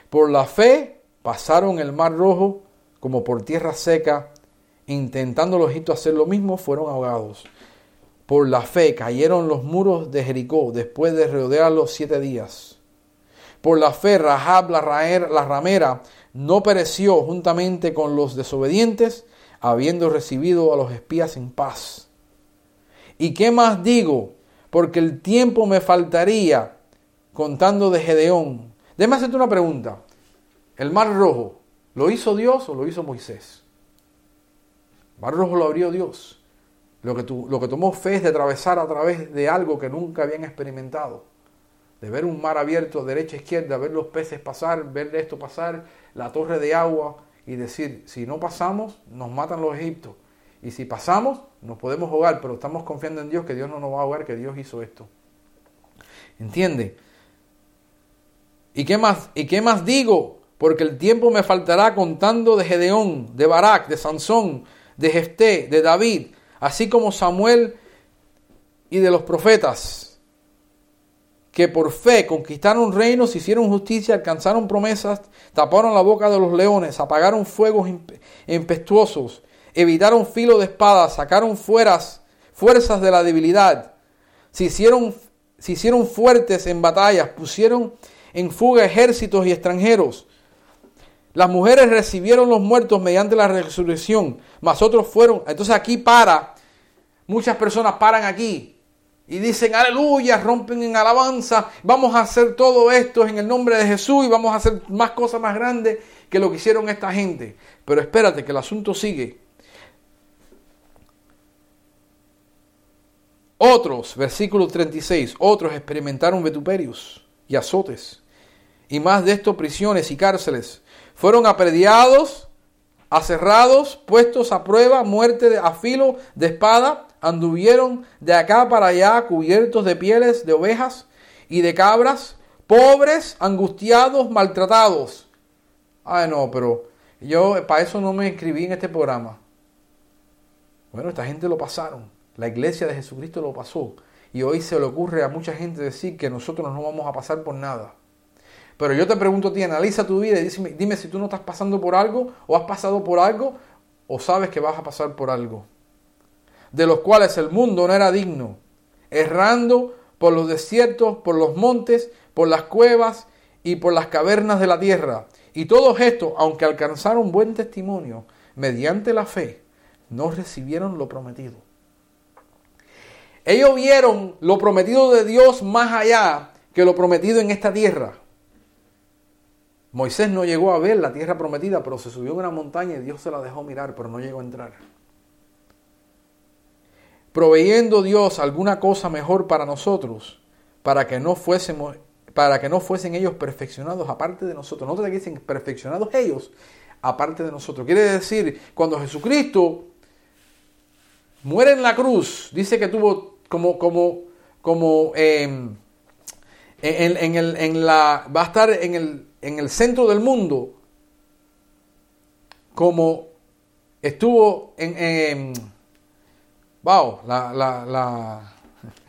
Por la fe pasaron el mar rojo como por tierra seca, intentando los egipcios hacer lo mismo, fueron ahogados. Por la fe cayeron los muros de Jericó después de rodearlos siete días. Por la fe Rahab la, la ramera no pereció juntamente con los desobedientes, habiendo recibido a los espías en paz. ¿Y qué más digo? Porque el tiempo me faltaría contando de Gedeón. Déjame hacerte una pregunta. ¿El mar rojo lo hizo Dios o lo hizo Moisés? Mar rojo lo abrió Dios. Lo que, lo que tomó fe es de atravesar a través de algo que nunca habían experimentado. De ver un mar abierto derecha izquierda, ver los peces pasar, ver esto pasar, la torre de agua y decir, si no pasamos, nos matan los egipcios. Y si pasamos, nos podemos ahogar, pero estamos confiando en Dios que Dios no nos va a ahogar, que Dios hizo esto. ¿Entiende? ¿Y qué más? ¿Y qué más digo? Porque el tiempo me faltará contando de Gedeón, de Barak, de Sansón, de Jefté, de David, así como Samuel y de los profetas, que por fe conquistaron reinos, hicieron justicia, alcanzaron promesas, taparon la boca de los leones, apagaron fuegos impetuosos, evitaron filo de espada, sacaron fueras, fuerzas de la debilidad, se hicieron, se hicieron fuertes en batallas, pusieron en fuga ejércitos y extranjeros. Las mujeres recibieron los muertos mediante la resurrección, mas otros fueron. Entonces aquí para Muchas personas paran aquí y dicen aleluya, rompen en alabanza, vamos a hacer todo esto en el nombre de Jesús y vamos a hacer más cosas más grandes que lo que hicieron esta gente. Pero espérate que el asunto sigue. Otros, versículo 36, otros experimentaron vituperios y azotes, y más de esto prisiones y cárceles. Fueron aprediados, aserrados, puestos a prueba, muerte a filo de espada, anduvieron de acá para allá cubiertos de pieles de ovejas y de cabras, pobres, angustiados, maltratados. Ay, no, pero yo para eso no me inscribí en este programa. Bueno, esta gente lo pasaron. La iglesia de Jesucristo lo pasó. Y hoy se le ocurre a mucha gente decir que nosotros no vamos a pasar por nada. Pero yo te pregunto a ti, analiza tu vida y dime, dime si tú no estás pasando por algo o has pasado por algo o sabes que vas a pasar por algo de los cuales el mundo no era digno, errando por los desiertos, por los montes, por las cuevas y por las cavernas de la tierra. Y todos estos, aunque alcanzaron buen testimonio mediante la fe, no recibieron lo prometido. Ellos vieron lo prometido de Dios más allá que lo prometido en esta tierra. Moisés no llegó a ver la tierra prometida, pero se subió a una montaña y Dios se la dejó mirar, pero no llegó a entrar proveyendo Dios alguna cosa mejor para nosotros, para que no fuésemos, para que no fuesen ellos perfeccionados aparte de nosotros. No te dicen perfeccionados ellos aparte de nosotros. Quiere decir, cuando Jesucristo muere en la cruz, dice que tuvo como, como, como em, en, el, en la, va a estar en el, en el centro del mundo, como estuvo en wow, la, la, la,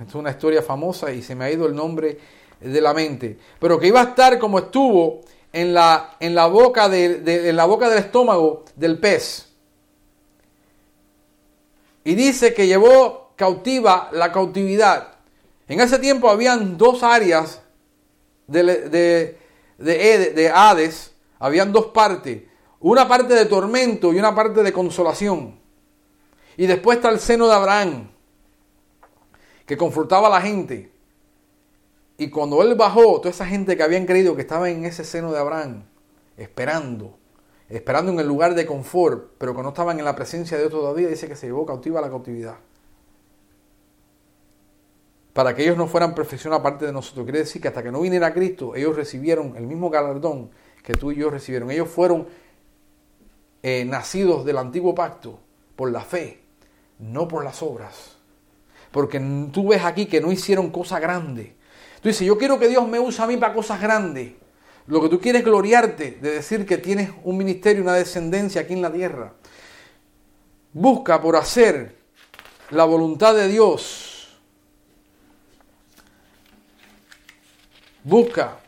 es una historia famosa y se me ha ido el nombre de la mente, pero que iba a estar como estuvo en la, en la, boca, de, en la boca del estómago del pez. Y dice que llevó cautiva la cautividad. En ese tiempo habían dos áreas de, de, de, de Hades, habían dos partes, una parte de tormento y una parte de consolación. Y después está el seno de Abraham. que confrontaba a la gente. Y cuando él bajó, toda esa gente que habían creído que estaba en ese seno de Abraham, esperando, esperando en el lugar de confort, pero que no estaban en la presencia de Dios todavía, dice que se llevó cautiva a la cautividad. Para que ellos no fueran perfección aparte de nosotros. Quiere decir que hasta que no viniera Cristo, ellos recibieron el mismo galardón que tú y yo recibieron. Ellos fueron eh, nacidos del antiguo pacto por la fe, no por las obras. Porque tú ves aquí que no hicieron cosa grande. Tú dices, yo quiero que Dios me use a mí para cosas grandes. Lo que tú quieres es gloriarte de decir que tienes un ministerio, una descendencia aquí en la tierra. Busca por hacer la voluntad de Dios. Busca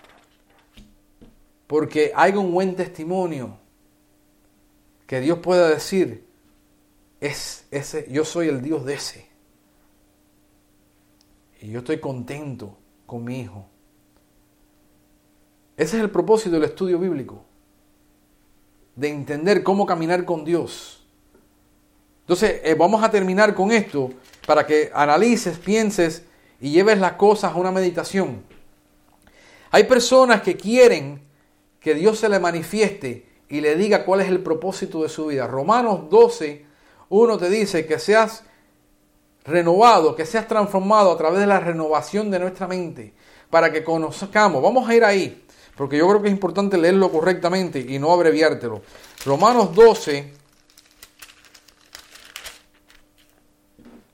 porque hay un buen testimonio que Dios pueda decir, es ese, yo soy el Dios de ese. Y yo estoy contento con mi hijo. Ese es el propósito del estudio bíblico. De entender cómo caminar con Dios. Entonces, eh, vamos a terminar con esto para que analices, pienses y lleves las cosas a una meditación. Hay personas que quieren que Dios se le manifieste y le diga cuál es el propósito de su vida. Romanos 12, 1 te dice que seas renovado, que seas transformado a través de la renovación de nuestra mente, para que conozcamos. Vamos a ir ahí, porque yo creo que es importante leerlo correctamente y no abreviártelo. Romanos 12,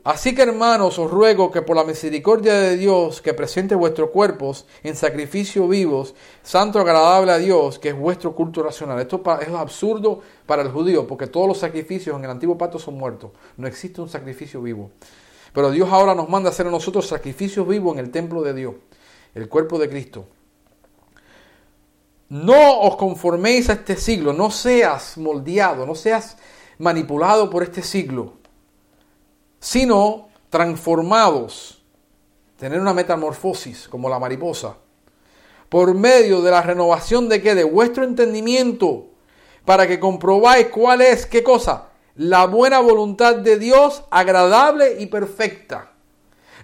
Así que hermanos, os ruego que por la misericordia de Dios, que presente vuestros cuerpos en sacrificio vivos, santo agradable a Dios, que es vuestro culto racional. Esto es absurdo para el judío, porque todos los sacrificios en el antiguo pacto son muertos. No existe un sacrificio vivo. Pero Dios ahora nos manda a hacer a nosotros sacrificios vivos en el templo de Dios, el cuerpo de Cristo. No os conforméis a este siglo, no seas moldeado, no seas manipulado por este siglo sino transformados, tener una metamorfosis como la mariposa, por medio de la renovación de qué? De vuestro entendimiento, para que comprobáis cuál es, qué cosa, la buena voluntad de Dios, agradable y perfecta.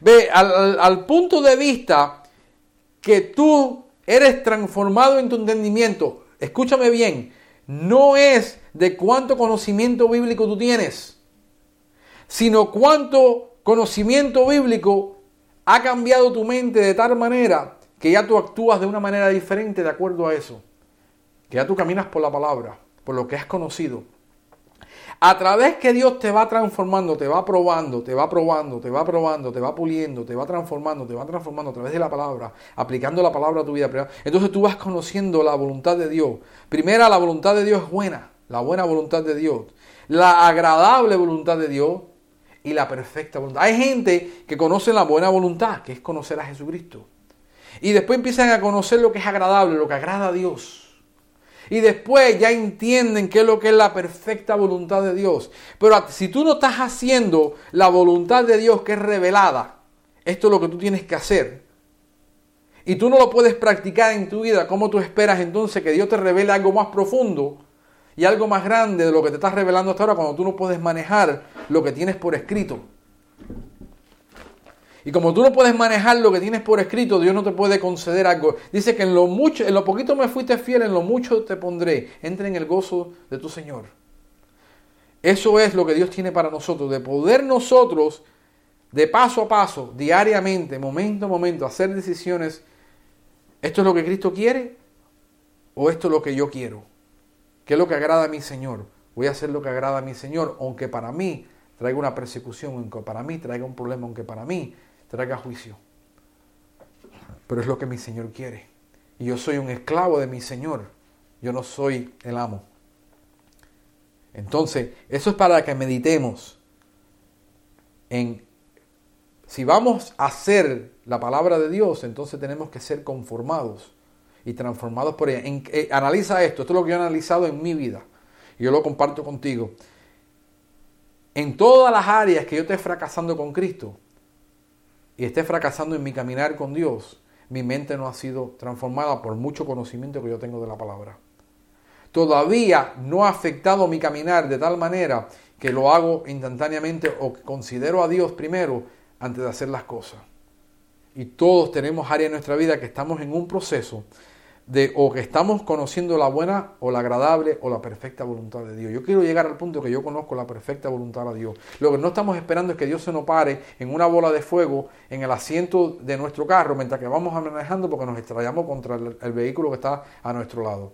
Ve, al punto de vista que tú eres transformado en tu entendimiento, escúchame bien, no es de cuánto conocimiento bíblico tú tienes sino cuánto conocimiento bíblico ha cambiado tu mente de tal manera que ya tú actúas de una manera diferente de acuerdo a eso. Que ya tú caminas por la palabra, por lo que has conocido. A través que Dios te va transformando, te va probando, te va probando, te va probando, te va puliendo, te va transformando, te va transformando a través de la palabra, aplicando la palabra a tu vida. Entonces tú vas conociendo la voluntad de Dios. Primera, la voluntad de Dios es buena, la buena voluntad de Dios. La agradable voluntad de Dios y la perfecta voluntad. Hay gente que conoce la buena voluntad, que es conocer a Jesucristo. Y después empiezan a conocer lo que es agradable, lo que agrada a Dios. Y después ya entienden qué es lo que es la perfecta voluntad de Dios. Pero si tú no estás haciendo la voluntad de Dios que es revelada, esto es lo que tú tienes que hacer. Y tú no lo puedes practicar en tu vida, ¿cómo tú esperas entonces que Dios te revele algo más profundo y algo más grande de lo que te estás revelando hasta ahora cuando tú no puedes manejar lo que tienes por escrito. Y como tú no puedes manejar lo que tienes por escrito, Dios no te puede conceder algo. Dice que en lo mucho, en lo poquito me fuiste fiel, en lo mucho te pondré. Entra en el gozo de tu Señor. Eso es lo que Dios tiene para nosotros, de poder nosotros, de paso a paso, diariamente, momento a momento, hacer decisiones. ¿Esto es lo que Cristo quiere? ¿O esto es lo que yo quiero? ¿Qué es lo que agrada a mi Señor? Voy a hacer lo que agrada a mi Señor, aunque para mí traiga una persecución, aunque para mí traiga un problema, aunque para mí traiga juicio. Pero es lo que mi Señor quiere. Y yo soy un esclavo de mi Señor. Yo no soy el amo. Entonces, eso es para que meditemos en si vamos a hacer la palabra de Dios, entonces tenemos que ser conformados y transformados por ella. Eh, analiza esto, esto es lo que yo he analizado en mi vida y yo lo comparto contigo. En todas las áreas que yo esté fracasando con Cristo y esté fracasando en mi caminar con Dios, mi mente no ha sido transformada por mucho conocimiento que yo tengo de la palabra. Todavía no ha afectado mi caminar de tal manera que lo hago instantáneamente o considero a Dios primero antes de hacer las cosas. Y todos tenemos áreas en nuestra vida que estamos en un proceso de o que estamos conociendo la buena o la agradable o la perfecta voluntad de Dios. Yo quiero llegar al punto que yo conozco la perfecta voluntad de Dios. Lo que no estamos esperando es que Dios se nos pare en una bola de fuego en el asiento de nuestro carro mientras que vamos manejando porque nos estrellamos contra el, el vehículo que está a nuestro lado.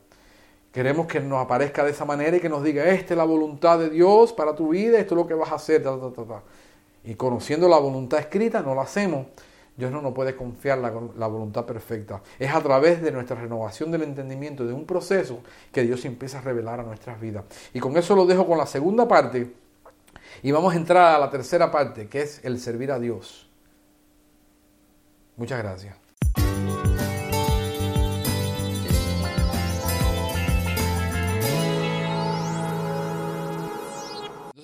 Queremos que nos aparezca de esa manera y que nos diga, esta es la voluntad de Dios para tu vida, esto es lo que vas a hacer. Y conociendo la voluntad escrita, no la hacemos. Dios no nos puede confiar la, la, voluntad perfecta. Es a través de nuestra renovación del entendimiento, de un proceso, que Dios empieza a revelar a nuestras vidas. Y con eso lo dejo con la segunda parte. Y vamos a entrar a la tercera parte, que es el servir a Dios. Muchas gracias.